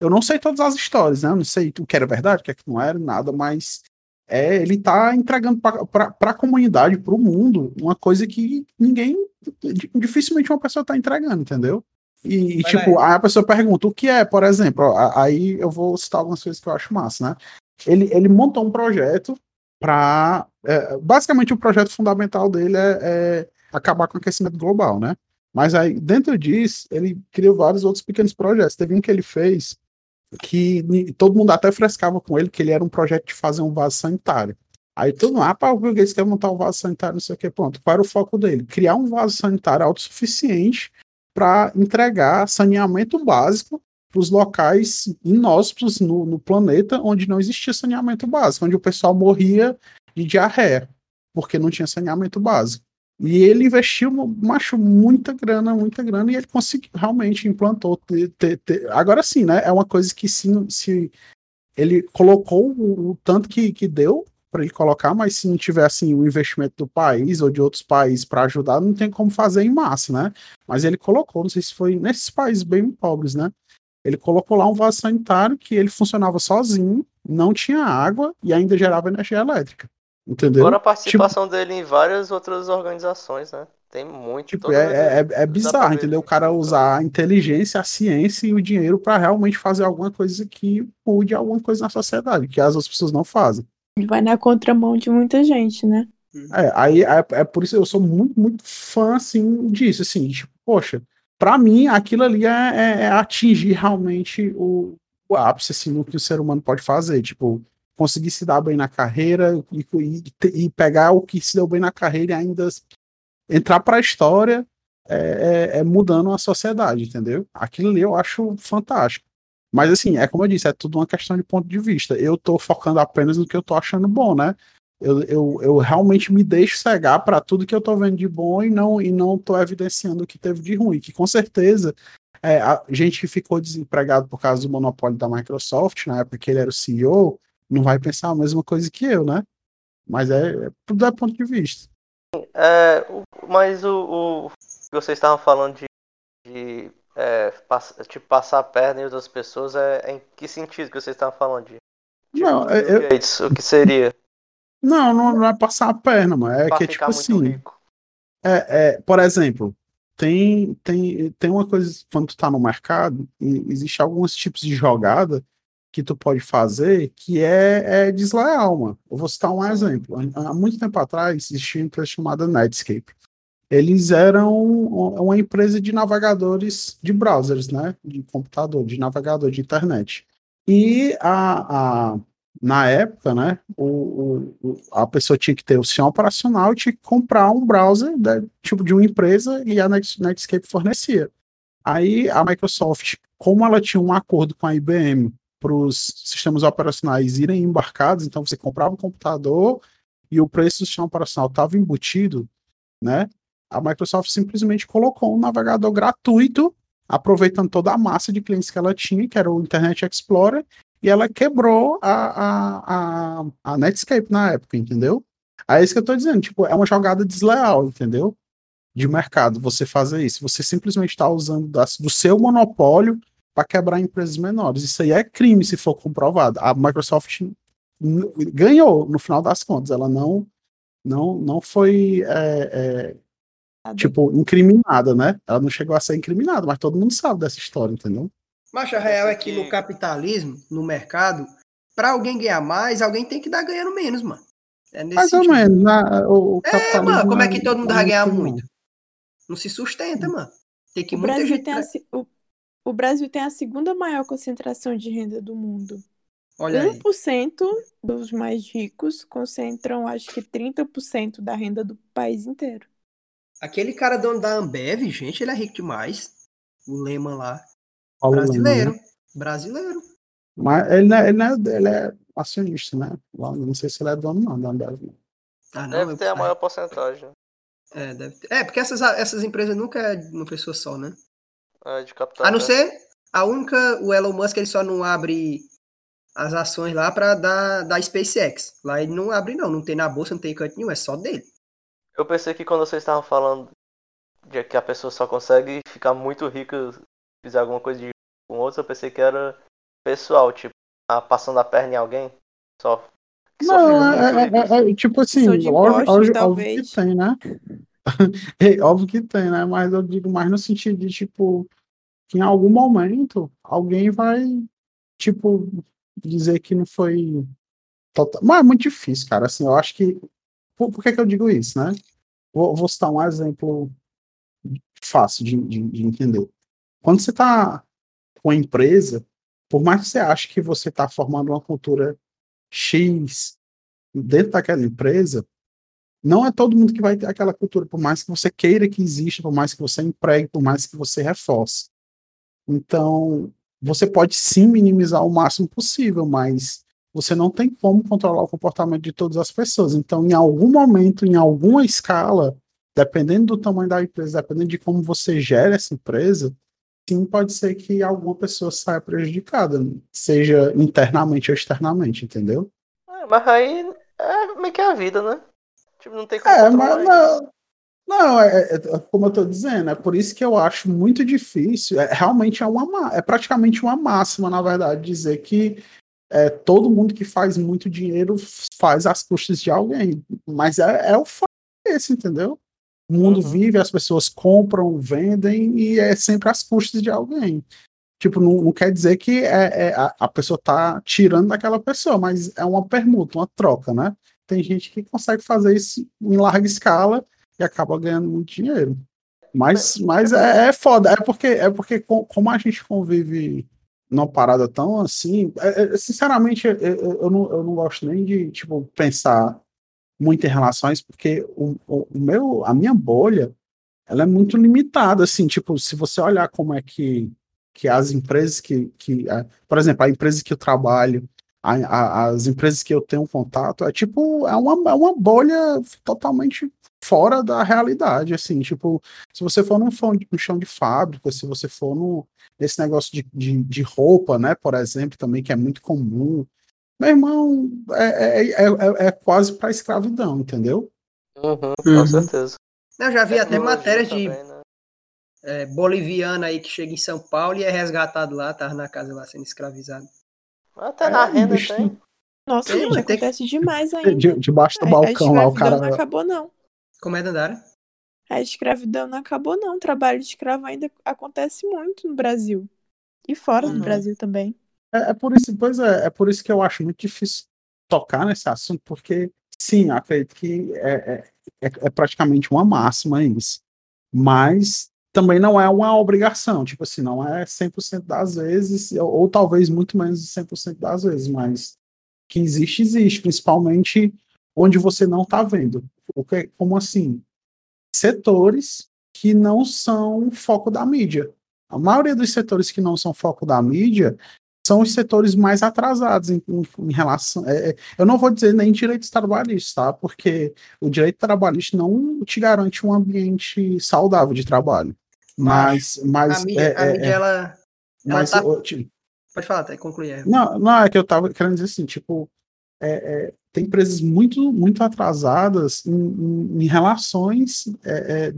eu não sei todas as histórias, né? Eu não sei o que era verdade, o que, é que não era, nada, mas é, ele tá entregando para a comunidade, para o mundo, uma coisa que ninguém, dificilmente uma pessoa tá entregando, entendeu? E, Vai, tipo, vai. aí a pessoa pergunta, o que é, por exemplo, ó, aí eu vou citar algumas coisas que eu acho massa, né? Ele, ele montou um projeto para. basicamente, o projeto fundamental dele é, é acabar com o aquecimento global, né? Mas aí, dentro disso, ele criou vários outros pequenos projetos. Teve um que ele fez que todo mundo até frescava com ele, que ele era um projeto de fazer um vaso sanitário. Aí todo mundo, ah, pá, o Bill Gates quer montar um vaso sanitário, não sei o que, pronto. Qual era o foco dele? Criar um vaso sanitário autossuficiente para entregar saneamento básico para os locais inóspitos no, no planeta onde não existia saneamento básico, onde o pessoal morria de diarreia, porque não tinha saneamento básico. E ele investiu, macho, muita grana, muita grana, e ele conseguiu, realmente implantou. Agora sim, né? É uma coisa que se, se ele colocou o, o tanto que, que deu para ele colocar, mas se não tiver assim, o investimento do país ou de outros países para ajudar, não tem como fazer em massa, né? Mas ele colocou, não sei se foi nesses países bem pobres, né? Ele colocou lá um vaso sanitário que ele funcionava sozinho, não tinha água e ainda gerava energia elétrica. Entendeu? Fora a participação dele em várias outras organizações, né? Tem muito. Tipo, é, é, é pra bizarro, entendeu? O cara usar a inteligência, a ciência e o dinheiro para realmente fazer alguma coisa que mude alguma coisa na sociedade, que as outras pessoas não fazem. Vai na contramão de muita gente, né? É, aí é, é por isso eu sou muito, muito fã, assim, disso, assim, tipo, poxa, pra mim aquilo ali é, é- é atingir realmente o, o ápice, assim, no que o ser humano pode fazer, tipo, conseguir se dar bem na carreira e, e- e pegar o que se deu bem na carreira e ainda entrar pra história é, é- é mudando a sociedade, entendeu? Aquilo ali eu acho fantástico. Mas assim, é como eu disse, é tudo uma questão de ponto de vista. Eu tô focando apenas no que eu tô achando bom, né? Eu, eu, eu realmente me deixo cegar para tudo que eu tô vendo de bom e não e não tô evidenciando o que teve de ruim, que com certeza é, a gente que ficou desempregado por causa do monopólio da Microsoft, na época que ele era o CEO, não vai pensar a mesma coisa que eu, né? Mas é, é tudo é ponto de vista. É, mas o, o que vocês estavam falando de, de é, pass- tipo, passar a perna em outras pessoas, é, é em que sentido que vocês estavam falando de? Tipo, Não, é- Bill eu- Gates, o que seria? Não, não, não é passar a perna, mano. É pra que, ficar tipo assim, rico. É, é, por exemplo, tem, tem, tem uma coisa, quando tu tá no mercado, existe alguns tipos de jogada que tu pode fazer que é, é desleal, mano. Eu vou citar um exemplo. Há muito tempo atrás existia uma empresa chamada Netscape. Eles eram uma empresa de navegadores de browsers, né? De computador, de navegador de internet. E a, a, na época, né, o, o- a pessoa tinha que ter o sistema operacional e tinha que comprar um browser né, tipo de uma empresa e a Net- Netscape fornecia. Aí a Microsoft, como ela tinha um acordo com a IBM para os sistemas operacionais irem embarcados, então você comprava um computador e o preço do sistema operacional estava embutido, né? A Microsoft simplesmente colocou um navegador gratuito, aproveitando toda a massa de clientes que ela tinha, que era o Internet Explorer, e ela quebrou a, a, a, a Netscape na época, entendeu? Aí é isso que eu tô dizendo, tipo, é uma jogada desleal, entendeu? De mercado, você fazer isso. Você simplesmente está usando da- do seu monopólio para quebrar empresas menores. Isso aí é crime se for comprovado. A Microsoft ganhou no final das contas. Ela não não não foi é, é, tipo incriminada, né? Ela não chegou a ser incriminada, mas todo mundo sabe dessa história, entendeu? Mas a real é que no capitalismo, no mercado, para alguém ganhar mais, alguém tem que dar ganhando menos, mano. É nesse Mais ou sentido. menos. na- o, o É, mano, como é que todo mundo vai ganhar muito, não. muito? Não se sustenta, mano. Tem que O muita Brasil, gente. tem a, o, o Brasil tem a segunda maior concentração de renda do mundo. Olha aí. 1% dos mais ricos concentram, acho que 30% da renda do país inteiro. Aquele cara dono da Ambev, gente, ele é rico demais. O Lehman lá. Paulo Lema, Brasileiro. né? Brasileiro. Mas ele, não é- ele, não é- ele é acionista, né? Lá, Não sei se ele é dono, não, da Ambev. não. Ah, não. Deve eu- ter a maior porcentagem É, deve ter. É, porque essas, essas empresas nunca é de uma pessoa só, né? é, de capital. A não né? ser a única, o Elon Musk, ele só não abre as ações lá para da, da SpaceX. Lá ele não abre, não. Não tem na bolsa, não tem em canto nenhum, é só dele. Eu pensei que quando vocês estavam falando de que a pessoa só consegue ficar muito rica se fizer alguma coisa de com outros, eu pensei que era pessoal, tipo, ah, passando a perna em alguém. Só. Não, muito é, rico. é- é- tipo assim, óbvio, óbvio- que tem, né? É, óbvio que tem, né? Mas eu digo mais no sentido de, tipo, que em algum momento alguém vai, tipo, dizer que não foi total. Mas é muito difícil, cara. Assim, eu acho que. Por, por que, que eu digo isso, né? Vou, vou citar um exemplo fácil de, de, de entender. Quando você está com a empresa, por mais que você ache que você está formando uma cultura X dentro daquela empresa, não é todo mundo que vai ter aquela cultura, por mais que você queira que exista, por mais que você empregue, por mais que você reforce. Então, você pode sim minimizar o máximo possível, mas você não tem como controlar o comportamento de todas as pessoas. Então, em algum momento, em alguma escala, dependendo do tamanho da empresa, dependendo de como você gera essa empresa, sim, pode ser que alguma pessoa saia prejudicada, seja internamente ou externamente, entendeu? É, mas aí é meio que a vida, né? Tipo, não tem como É, mas não, não é, é- é como eu tô dizendo, é por isso que eu acho muito difícil, é, realmente é uma, é praticamente uma máxima, na verdade, dizer que é, todo mundo que faz muito dinheiro faz às custas de alguém, mas é, é o fato esse, entendeu? O mundo Uhum. vive, as pessoas compram, vendem e é sempre às custas de alguém. Tipo, não, não quer dizer que é, é- a, a pessoa tá tirando daquela pessoa, mas é uma permuta, uma troca, né? Tem gente que consegue fazer isso em larga escala e acaba ganhando muito dinheiro. Mas, mas é, é foda, é porque, é porque co- como a gente convive numa parada tão assim, é- é- sinceramente, eu, eu, não, eu não gosto nem de, tipo, pensar muito em relações, porque o, o, meu, a minha bolha, ela é muito limitada, assim, tipo, se você olhar como é que, que as empresas que, que por exemplo, a empresa que eu trabalho, a- a- as empresas que eu tenho contato, é tipo, é uma, é uma bolha totalmente fora da realidade, assim, tipo, se você for num, chão de fábrica, se você for no, nesse negócio de, de, de roupa, né, por exemplo, também, que é muito comum, meu irmão, é, é, é, é- é quase para escravidão, entendeu? Uhum, Uhum. com certeza. Eu já vi até matérias de também, né? é, boliviano aí que chega em São Paulo e é resgatado lá, tava na casa lá sendo escravizado. Até na É, renda bicho, tem. Nossa, Tem, gente, tem que- acontece demais ainda. De, debaixo do A- balcão lá, o cara. não acabou, não. Como é, Dandara? A escravidão não acabou, não. O trabalho de escravo ainda acontece muito no Brasil. E fora Uhum. do Brasil também. É, é por isso, pois é, é por isso que eu acho muito difícil tocar nesse assunto, porque sim, acredito que é, é, é, é praticamente uma máxima isso. Mas também não é uma obrigação, tipo assim, não é 100% das vezes, ou, ou talvez muito menos de 100% das vezes, mas que existe, existe, principalmente onde você não está vendo. O que, como assim? Setores que não são foco da mídia. A maioria dos setores que não são foco da mídia são os setores mais atrasados em, em- em relação. é, é, eu não vou dizer nem direitos trabalhistas, tá? Porque o direito trabalhista não te garante um ambiente saudável de trabalho. Mas, mas, a mídia, é, a é, mídia é, ela, ela mas tá- eu te- Pode falar, até concluir. não, não, é que eu tava querendo dizer assim, tipo, é, é, tem empresas muito, muito atrasadas em, em- em relações é, é,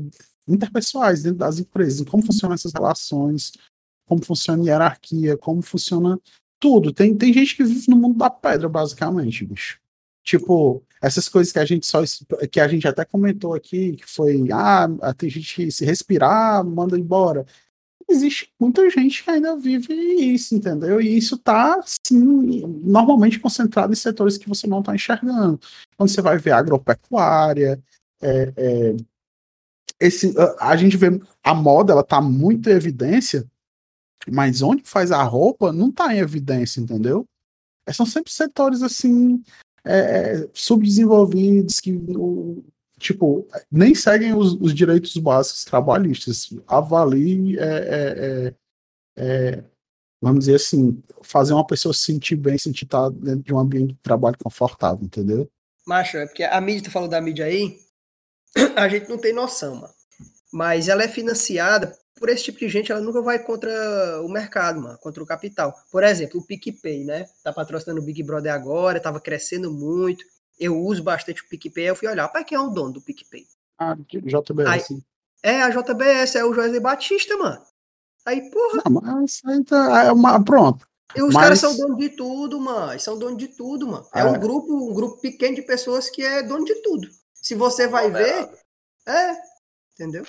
interpessoais dentro das empresas, em como funcionam essas relações, como funciona a hierarquia, como funciona tudo. Tem, tem gente que vive no mundo da pedra, basicamente, bicho. Tipo, essas coisas que a gente só que a gente até comentou aqui, que foi, ah, tem gente que se respirar, manda embora existe muita gente que ainda vive isso, entendeu? E isso está, sim, normalmente concentrado em setores que você não está enxergando. Quando você vai ver agropecuária, é, é, esse, a, gente vê a moda, ela está muito em evidência, mas onde faz a roupa não está em evidência, entendeu? São sempre setores assim é, é, subdesenvolvidos que tipo, nem seguem os, os direitos básicos trabalhistas. Avalie, é, é, é, é, vamos dizer assim, fazer uma pessoa se sentir bem, sentir estar dentro de um ambiente de trabalho confortável, entendeu? Macho, é porque a mídia, tu falou da mídia aí, a gente não tem noção, mano. Mas ela é financiada por esse tipo de gente, ela nunca vai contra o mercado, mano, contra o capital. Por exemplo, o PicPay, né? Tá patrocinando o Big Brother agora, tava crescendo muito. Eu uso bastante o PicPay, eu fui olhar, pai, quem é o dono do PicPay? Ah, JBS. É, a JBS, é o José Batista, mano. Aí, porra. Não, mas aí tá, é uma, pronto. E os Mas- caras são donos de tudo, mano. Eles São donos de tudo, mano. É, É. um grupo, um grupo pequeno de pessoas que é dono de tudo. Se você vai ver, é. Entendeu?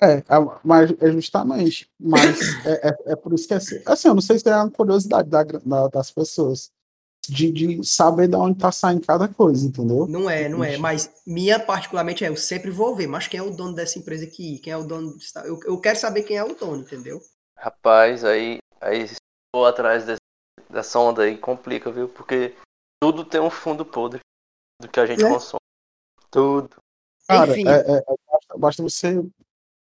É, é, mas é justamente. Mas é, é, é por isso que é assim. Assim, eu não sei se é uma curiosidade da, da- das pessoas de, de saber de onde tá saindo cada coisa, entendeu? Não é, não é. Mas minha, particularmente, é, eu sempre vou ver. Mas quem é o dono dessa empresa aqui? Quem é o dono. Eu, eu quero saber quem é o dono, entendeu? Rapaz, aí, aí for atrás desse- dessa onda aí, complica, viu? Porque tudo tem um fundo podre do que a gente É. consome. Tudo. Cara, Enfim. é, é, é, basta, basta você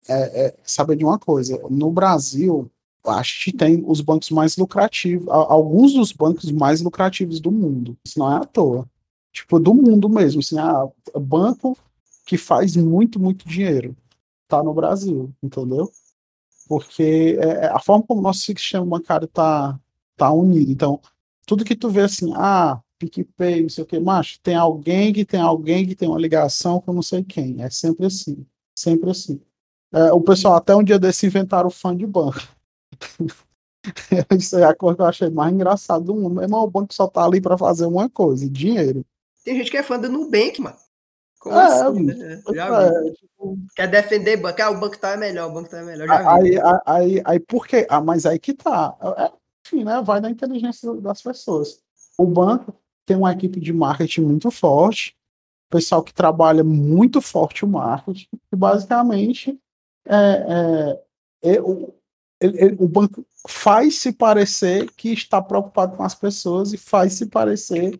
é, é, saber de uma coisa. No Brasil, a gente tem os bancos mais lucrativos, a- alguns dos bancos mais lucrativos do mundo. Isso não é à toa. Tipo, do mundo mesmo. Assim, ah, banco que faz muito, muito dinheiro. Tá no Brasil, entendeu? Porque é, é a forma como o nosso sistema bancário tá, tá unido. Então, tudo que tu vê assim, ah, PicPay, não sei o que, macho, tem alguém que tem alguém que tem uma ligação com não sei quem. É sempre assim. Sempre assim. É, o pessoal até um dia desse inventaram o fã de banco. Isso é a coisa que eu achei mais engraçada do mundo. Meu irmão, o banco só tá ali para fazer uma coisa, dinheiro. Tem gente que é fã do Nubank, mano. Como É, assim, né? É, tipo, Quer defender banco. Ah, o banco tá melhor, o banco tá melhor. Aí, aí, aí, aí, por quê? Ah, mas aí que tá. É, enfim, né? Vai da inteligência das pessoas. O banco tem uma equipe de marketing muito forte, pessoal que trabalha muito forte o marketing, e basicamente é, é, é, o, ele- ele- o banco faz se parecer que está preocupado com as pessoas e faz se parecer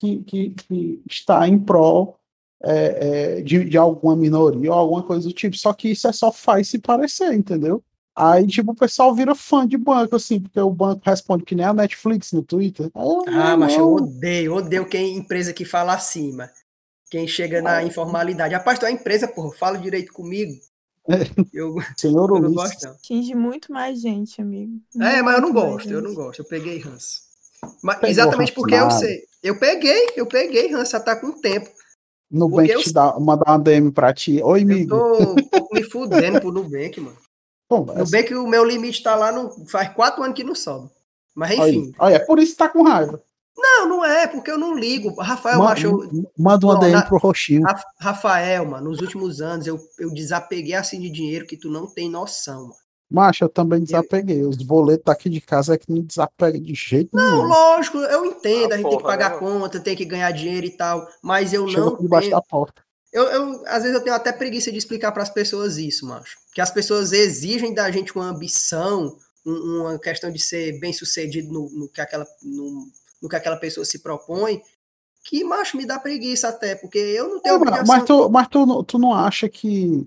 que, que, que está em prol é, é, de, de alguma minoria ou alguma coisa do tipo. Só que isso é só faz se parecer, entendeu? Aí, tipo, o pessoal vira fã de banco, assim, porque o banco responde que nem a Netflix no Twitter. Eu, Ah, mas eu odeio, odeio quem empresa que fala acima. Quem chega na informalidade. Rapaz, tu é empresa, porra, fala direito comigo. Eu, senhor eu não gosto, não. Atinge muito mais gente, amigo. É, mas eu não gosto, eu não gosto. Eu peguei ranço. Mas, Pegou exatamente ranço porque eu sei. Eu peguei, eu peguei ranço, já tá com tempo. Nubank eu- te dá, mandar uma DM pra ti. Oi, Eu amigo. tô um pouco me fudendo pro Nubank, mano. Conversa. Nubank, o meu limite tá lá, no, faz quatro anos que não sobe. Mas Olha, enfim. olha, é por isso que tá com raiva. Não, não é, porque eu não ligo. Rafael, Ma- macho, eu- Manda uma Não, DM pro Roxinho. Ra- Rafael, mano, nos últimos anos eu, eu desapeguei assim de dinheiro que tu não tem noção, mano. Macho, eu também desapeguei. Os boletos daqui de casa é que não desapega de jeito Não, nenhum. lógico, eu entendo, Ah, a gente tem que porra, pagar não. conta, tem que ganhar dinheiro e tal, mas eu Chega não debaixo tenho, da porta. eu, eu, às vezes eu tenho até preguiça de explicar para as pessoas isso, macho. Que as pessoas exigem da gente uma ambição, um- uma questão de ser bem sucedido no, no que aquela, no, no que aquela pessoa se propõe, que, macho, me dá preguiça até, porque eu não tenho É, mas obrigação. mas tu, mas tu, não- tu não acha que,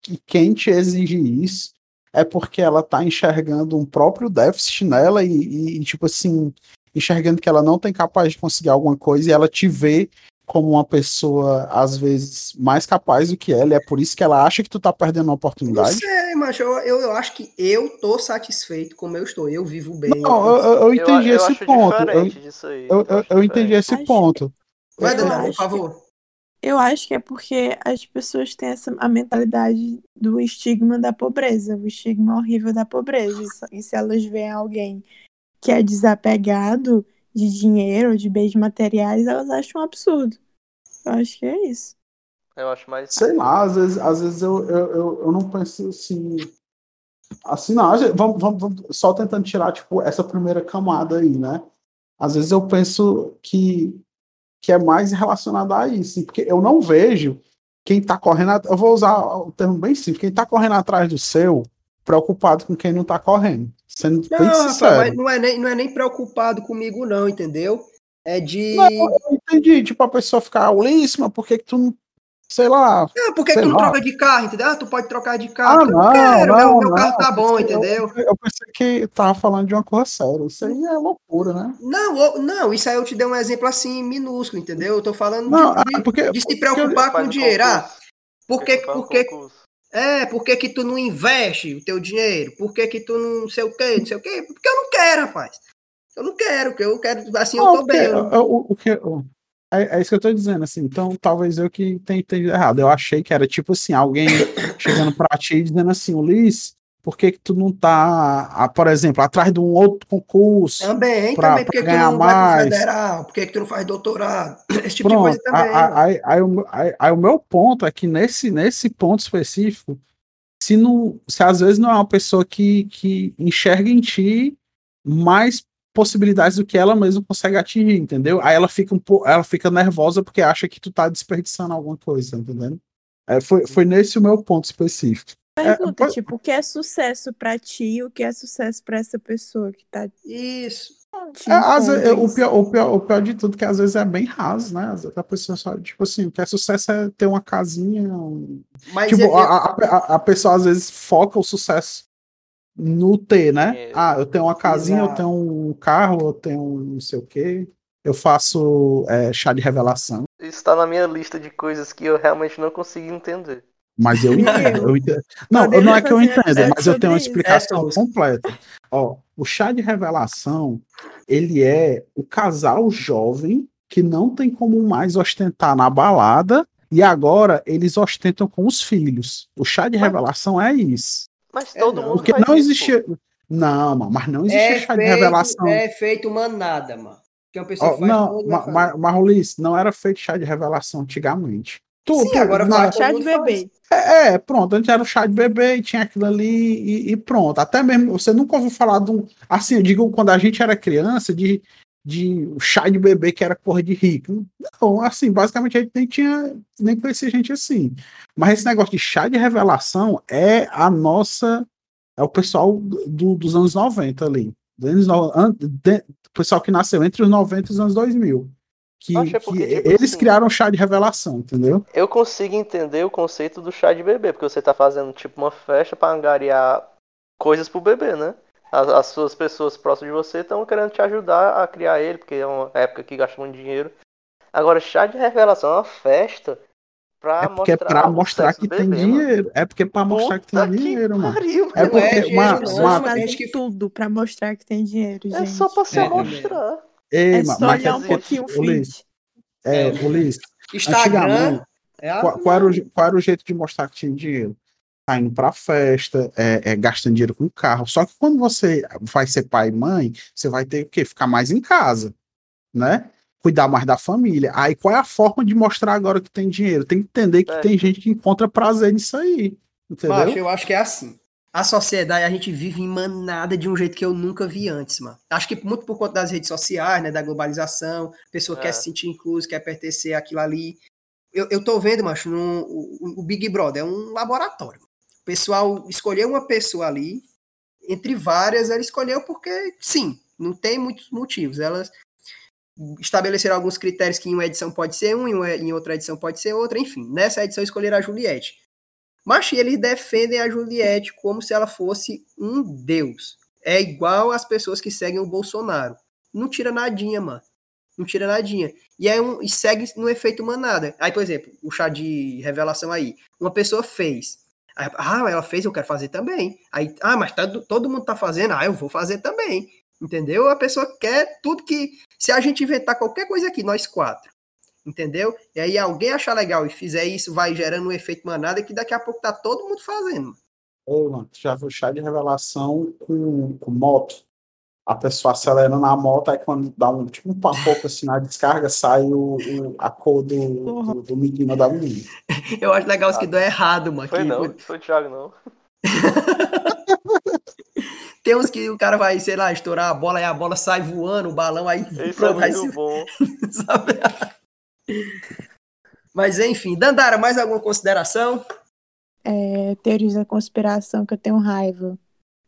que quem te exige isso é porque ela tá enxergando um próprio déficit nela e, e, e, tipo assim, enxergando que ela não tem capaz de conseguir alguma coisa e ela te vê como uma pessoa, às vezes, mais capaz do que ela, e é por isso que ela acha que tu tá perdendo uma Não oportunidade? sei, macho, eu, eu, eu acho que eu tô satisfeito como eu estou, eu vivo bem. Não, eu, eu- eu entendi eu esse acho ponto. Eu, diferente disso aí. eu, eu, acho eu entendi esse Acho- ponto. Vai, Daniel, por favor. Eu acho que é porque as pessoas têm essa, a mentalidade do estigma da pobreza, o estigma horrível da pobreza. E se- E se elas veem alguém que é desapegado de dinheiro, de bens materiais, elas acham um absurdo. Eu acho que é isso. Eu acho mais. Sei lá, às vezes, às vezes eu, eu, eu, eu não penso assim. Assim, não, vamos, vamos, vamos só tentando tirar, tipo, essa primeira camada aí, né? Às vezes eu penso que, que é mais relacionado a isso, porque eu não vejo quem tá correndo, eu vou usar o termo bem simples, quem tá correndo atrás do seu, preocupado com quem não tá correndo. Sendo Não, bem mas não é, nem, não é nem preocupado comigo, não, entendeu? É de. Não, eu entendi, tipo, a pessoa ficar, Ulisses, mas por que, que tu não sei lá. Ah, por que, que Sei tu não lá. troca de carro, entendeu? Ah, tu pode trocar de carro. Ah, Porque eu não, não quero, não, meu, meu não, carro tá bom, entendeu? Eu, eu pensei que tava falando de uma coisa séria. Isso aí é loucura, né? Não, não, isso aí eu te dei um exemplo assim, minúsculo, entendeu? Eu tô falando Não, de, de- ah, porque- de se porque- preocupar com dinheiro. Ah, concurso. por que, Que, é, por que que tu não investe o teu dinheiro? Por que que tu não sei o quê, não sei o quê? Porque eu não quero, rapaz. Eu não quero, porque eu quero, assim, eu Não, tô porque bem. eu- eu- o, o que eu- é, é isso que eu tô dizendo, assim. Então, talvez eu que tenha entendido errado. Eu achei que era tipo assim, alguém chegando pra ti e dizendo assim, Ulisses, por que que tu não tá, por exemplo, atrás de um outro concurso? Também, pra- também. Por que tu não vai mais. federal? Por que que tu não faz doutorado? Esse tipo de Pronto, coisa também. aí, aí o meu- aí- aí o meu ponto é que nesse, nesse ponto específico, se, não, se às vezes não é uma pessoa que, que enxerga em ti mais possibilidades do que ela mesma consegue atingir, entendeu? Aí ela fica um pouco, ela fica nervosa porque acha que tu tá desperdiçando alguma coisa, entendendo? É, foi, foi nesse o meu ponto específico. Pergunta, pode- tipo, o que é sucesso pra ti e o que é sucesso pra essa pessoa que tá Isso. É, às vezes, impondo o, pior, o, pior, o pior de tudo é que às vezes é bem raso, né? Às vezes a pessoa só, tipo assim, o que é sucesso é ter uma casinha, um, Mas Tipo, eu- a, a, a- pessoa às vezes foca o sucesso no ter, né? Dinheiro. Ah, eu tenho uma casinha, eu Exato. tenho um carro, eu tenho um não sei o quê. Eu faço é, chá de revelação. Isso tá na minha lista de coisas que eu realmente não consigo entender. Mas eu entendo. eu entendo. Não, não é que eu episódio mas eu tenho uma isso. explicação É completa. Ó, o chá de revelação, ele é o casal jovem que não tem como mais ostentar na balada e agora eles ostentam com os filhos. O chá de Mas- revelação é isso. Mas É, todo não. mundo Porque não isso, existia. Não, mano, mas não existia é chá de feito, revelação. é feito manada, mano. Que uma pessoa Ó, faz não, mas, não era feito chá de revelação antigamente. Sim, agora na-. Chá de bebê. É, é, pronto, antes era o chá de bebê e tinha aquilo ali e, e pronto. Até mesmo, você nunca ouviu falar de um. Assim, eu digo, quando a gente era criança, de, de chá de bebê que era cor de rico. Não, assim, basicamente a gente nem tinha, nem conhecia gente assim. Mas esse negócio de chá de revelação é a nossa. É o pessoal do- dos anos 90 ali. O pessoal que nasceu entre os 90 e os anos 2000. Que, Acho é que porque, tipo eles assim, criaram o chá de revelação, entendeu? Eu consigo entender o conceito do chá de bebê, porque você tá fazendo tipo uma festa pra angariar coisas pro bebê, né? As, as suas pessoas próximas de você estão querendo te ajudar a criar ele, porque é uma época que gasta muito dinheiro. Agora, chá de revelação é uma festa pra É porque é mostrar pra o mostrar que tem bebê, mano. dinheiro. É porque é pra mostrar que tem Puta dinheiro, mano. pariu, É velho. porque é, uma- uma- que- tudo pra mostrar que tem dinheiro, gente. É só pra se É, amostrar. Ei, É ma- só mas olhar é um pouquinho o Ulisses, é, É. Ulisses, Instagram. antigamente, É a... qual, qual era o, qual era o jeito de mostrar que tinha dinheiro? Tá indo pra festa, é, é, gastando dinheiro com carro. Só que quando você vai ser pai e mãe, você vai ter o quê? Ficar mais em casa, né? Cuidar mais da família. Aí qual é a forma de mostrar agora que tem dinheiro? Tem que entender que É. tem gente que encontra prazer nisso aí. Entendeu? Macho, eu acho que é assim. A sociedade, a gente vive em manada de um jeito que eu nunca vi antes, mano. Acho que muito por conta das redes sociais, né, da globalização, a pessoa É. quer se sentir incluso, quer pertencer àquilo ali. Eu, eu tô vendo, macho, num- o, o Big Brother é um laboratório. O pessoal escolheu uma pessoa ali, entre várias, ela escolheu porque, sim, não tem muitos motivos. Elas estabeleceram alguns critérios que em uma edição pode ser um, em, uma- em outra edição pode ser outra, enfim. Nessa edição escolheram a Juliette. Mas eles defendem a Juliette como se ela fosse um deus. É igual as pessoas que seguem o Bolsonaro. Não tira nadinha, mano. Não tira nadinha. E, é um, e segue no efeito manada. Aí, por exemplo, o chá de revelação aí. Uma pessoa fez. Aí, ah, ela fez, eu quero fazer também. Aí, ah, mas todo, todo mundo tá fazendo, ah, eu vou fazer também. Entendeu? A pessoa quer tudo que. Se a gente inventar qualquer coisa aqui, nós quatro, entendeu? E aí alguém achar legal e fizer isso, vai gerando um efeito manada que daqui a pouco tá todo mundo fazendo. Ô, mano, tu já viu chá de revelação com, com moto? A pessoa acelerando a moto, aí quando dá um tipo um papoco assim na descarga, sai o, o- a cor do, do, do menino da menina. Eu acho legal os que dão errado, mano. Foi que- não, foi o Thiago não. Tem uns que o cara vai, sei lá, estourar a bola e a bola sai voando, o balão aí Isso é aí muito se- bom. sabe? Mas enfim, Dandara, mais alguma consideração? É, teorias da conspiração que eu tenho raiva.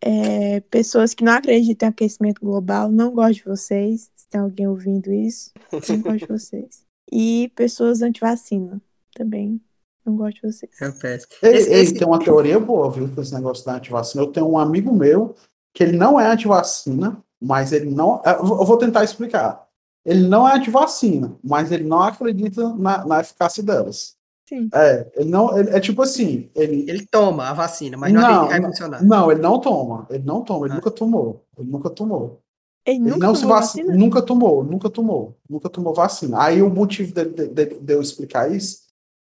É, pessoas que não acreditam em aquecimento global, não gosto de vocês. Se tem alguém ouvindo isso, não gosto de vocês. E pessoas anti-vacina também. Não gosto de vocês. É péssimo. Esse- esse- tem uma teoria boa, viu, com esse negócio da antivacina. Eu tenho um amigo meu que ele não é antivacina, mas ele não. Eu vou tentar explicar. Ele não é antivacina, mas ele não acredita na, na eficácia delas. Sim. É, ele não. ele- é tipo assim, ele. Ele toma a vacina, mas não, Não, acredita que vai não. funcionar. Não, ele não toma. Ele não toma, ele Ah. nunca tomou. Ele nunca tomou. Ele Ele nunca não se tomou vacina, vacina? nunca tomou, nunca tomou, nunca tomou vacina. Aí o motivo de, de- de- de eu explicar isso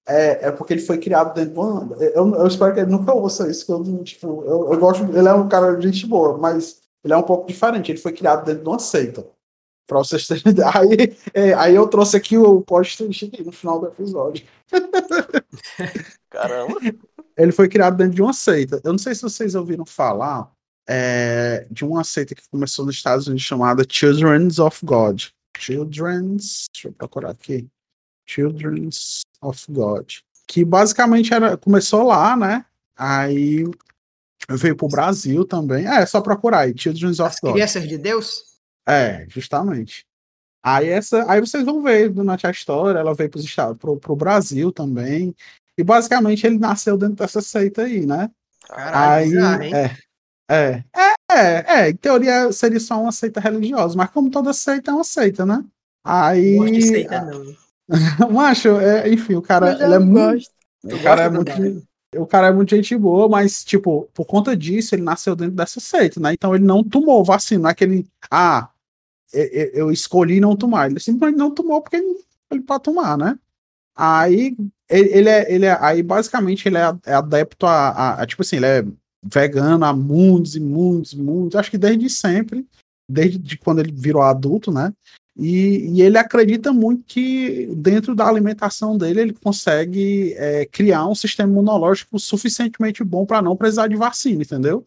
é, é porque ele foi criado dentro de uma. Eu, eu espero que ele nunca ouça isso, que eu, tipo, eu, eu gosto. Ele é um cara de gente boa, mas ele é um pouco diferente. Ele foi criado dentro de uma seita. Pra vocês terem ideia. Aí, é, aí eu trouxe aqui o post aqui no final do episódio. Caramba. Ele foi criado dentro de uma seita. Eu não sei se vocês ouviram falar é, de uma seita que começou nos Estados Unidos chamada Children's of God. Children's. Deixa eu procurar aqui. Children's of God. Que basicamente era, começou lá, né? Aí veio pro Brasil também. É, é só procurar aí. Children's of As God. crianças de Deus? É, justamente. Aí essa, aí vocês vão ver durante a história, ela veio para pro Brasil também. E basicamente ele nasceu dentro dessa seita aí, né? Caralho, aí é, é, é, é, em teoria seria só uma seita religiosa, mas como toda seita é uma seita, né? Aí, Não gosto de seita, não. macho, é, enfim, o cara, ele é muito, o cara é muito, o cara é muito gente boa, mas, tipo, por conta disso, ele nasceu dentro dessa seita, né? Então ele não tomou vacina, não é que ele, ah, eu, escolhi não tomar. Ele simplesmente não tomou porque ele, pode tomar, né? Aí, ele, é, ele é, aí basicamente ele é, é adepto a, a- a, tipo assim, ele é vegano há muitos e muitos, muitos, acho que desde sempre, desde de quando ele virou adulto, né? E, e ele acredita muito que dentro da alimentação dele ele consegue é, criar um sistema imunológico suficientemente bom para não precisar de vacina, entendeu?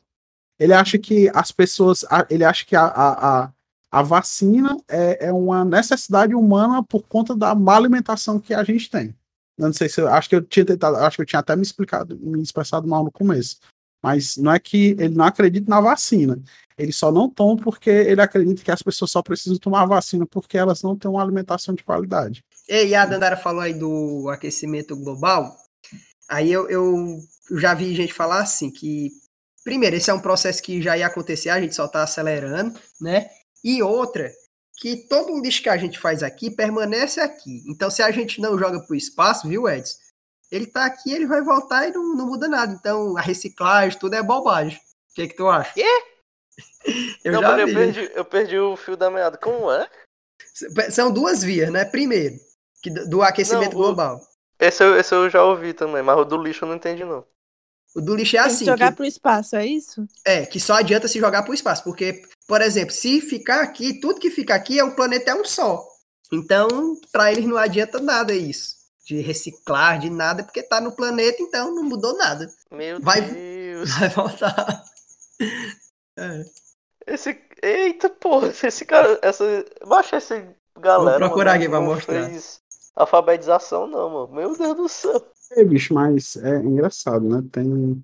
Ele acha que as pessoas, ele acha que a, a, a, a vacina é, é uma necessidade humana por conta da má alimentação que a gente tem. Eu não sei se eu acho que eu tinha tentado, acho que eu tinha até me explicado, me expressado mal no começo. Mas não é que ele não acredita na vacina. Ele só não toma porque ele acredita que as pessoas só precisam tomar vacina porque elas não têm uma alimentação de qualidade. E a Dandara falou aí do aquecimento global. Aí eu, eu já vi gente falar assim que, primeiro, esse é um processo que já ia acontecer, a gente só está acelerando, né? E outra, que todo um lixo que a gente faz aqui permanece aqui. Então, se a gente não joga para o espaço, viu, Edson? Ele tá aqui, ele vai voltar e não, não muda nada. Então, a reciclagem, tudo é bobagem. O que, que tu acha? Quê? Eu não, já vi. eu perdi, eu perdi o fio da meada. Como é? São duas vias, né? Primeiro, do aquecimento Não, o- global. Esse eu, esse eu já ouvi também, mas o do lixo eu não entendi, não. O do lixo é Tem que assim. jogar que- pro espaço, é isso? É, que só adianta se jogar para o espaço, porque, por exemplo, se ficar aqui, tudo que fica aqui é o planeta é um só. Então, para eles não adianta nada isso, de reciclar, de nada, porque tá no planeta, então não mudou nada. Meu Vai- Deus. Vai voltar. É. Esse. Eita, porra, esse cara. Essa. Baixa esse galera. Vou procurar mano, aqui pra mostrar. alfabetização, não, mano. Meu Deus do céu. É, bicho, mas é engraçado, né? Tem.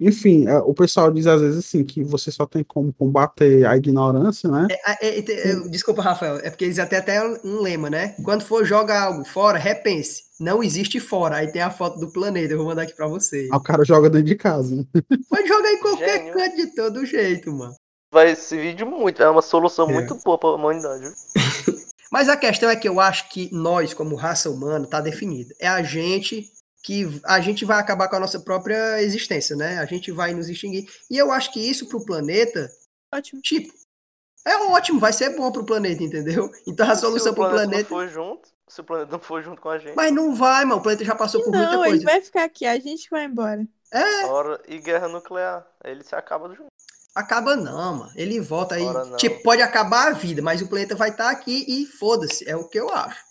Enfim, é, o pessoal diz às vezes assim que você só tem como combater a ignorância, né? É, é, é, é, desculpa, Rafael, é porque eles até até um lema, né? Quando for jogar algo fora, repense. Não existe fora. Aí tem a foto do planeta, eu vou mandar aqui para você. Aí o cara joga dentro de casa. Né? Pode jogar em qualquer Gênio. canto de todo jeito, mano. Vai esse vídeo muito. É uma solução É. muito boa pra humanidade. viu? Mas a questão é que eu acho que nós, como raça humana, tá definido. É a gente que a gente vai acabar com a nossa própria existência, né? A gente vai nos extinguir. E eu acho que isso pro planeta, Ótimo. tipo, é ótimo, vai ser bom pro planeta, entendeu? Então a solução se o pro planeta, planeta. não for junto, se o planeta não for junto com a gente, Mas não vai, mano. O planeta já passou por muita Não, ele coisa. vai ficar aqui, a gente vai embora. É, hora e guerra nuclear. Aí ele se acaba junto. acaba não, mano. Ele volta aí. Não. Tipo, pode acabar a vida, mas o planeta vai estar aqui e foda-se. É o que eu acho.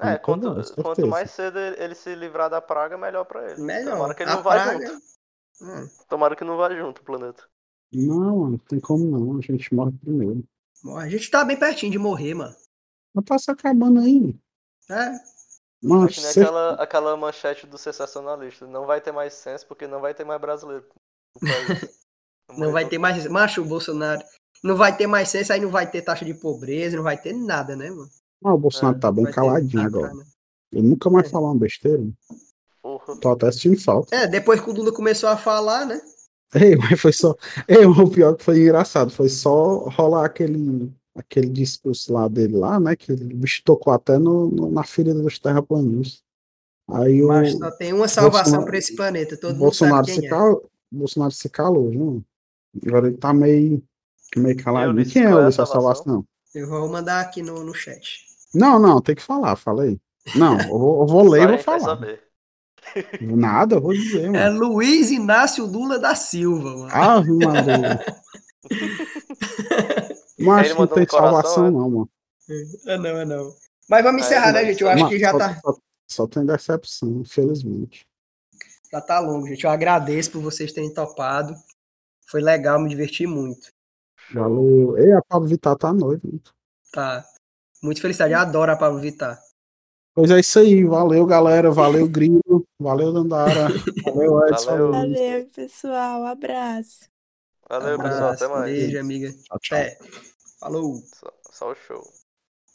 É, Então, quanto, não, quanto mais cedo ele se livrar da praga, melhor pra ele. Melhor. Tomara que ele a não vá praga. junto. Hum, Tomara que não vá junto o planeta. Não, mano, não tem como não. A gente morre primeiro. a gente tá bem pertinho de morrer, mano. Mas tá se acabando aí. É. Acho que nem você- aquela, aquela manchete do sensacionalista. Não vai ter mais censo porque não vai ter mais brasileiro. país. Não vai ter mais. Macho, o Bolsonaro. Não vai ter mais censo, aí não vai ter taxa de pobreza, não vai ter nada, né, mano? Ah, o Bolsonaro É, tá bem caladinho agora. né? Ele nunca mais É. falou uma besteira. Porra. Tô até sentindo falta. É, depois que o Lula começou a falar, né? Ei, mas foi só. Ei, o pior que foi engraçado, foi só rolar aquele, aquele discurso lá dele lá, né? Que o bicho tocou até no, no- na ferida dos terraplanistas. Aí o Mas só tem uma salvação Bolsonaro- para esse planeta. Todo mundo Bolsonaro sabe se, é. cal... Bolsonaro se calou, viu? Agora ele tá meio, meio caladinho. Ulisses, Quem é qual o a Ulisses salvação? Salvação? Eu vou mandar aqui no, no chat. Não, não, tem que falar, fala aí. Não, eu vou, eu vou ler e vou falar. saber. Nada, eu vou dizer, mano. É Luiz Inácio Lula da Silva, mano. Ave Maria. Mas não tem salvação, é? não, mano. É não, é não. Mas vamos É, encerrar, né, mas- gente? Eu acho que já só, tá, só, só tem decepção, infelizmente. já tá longo, gente. Eu agradeço por vocês terem topado. Foi legal, me diverti muito. Valeu. Ei, a Pablo Vittar tá noiva. né? Tá. Muito felicidade. Eu adoro a Pablo Vittar. Pois é isso aí. Valeu, galera. Valeu, Grilo. Valeu, Dandara. Valeu, Edson. Valeu. Valeu, pessoal. Abraço. Valeu, pessoal. Até Abraço, mais. Beijo, amiga. Tchau, tchau. Até. Falou. Só, só o show.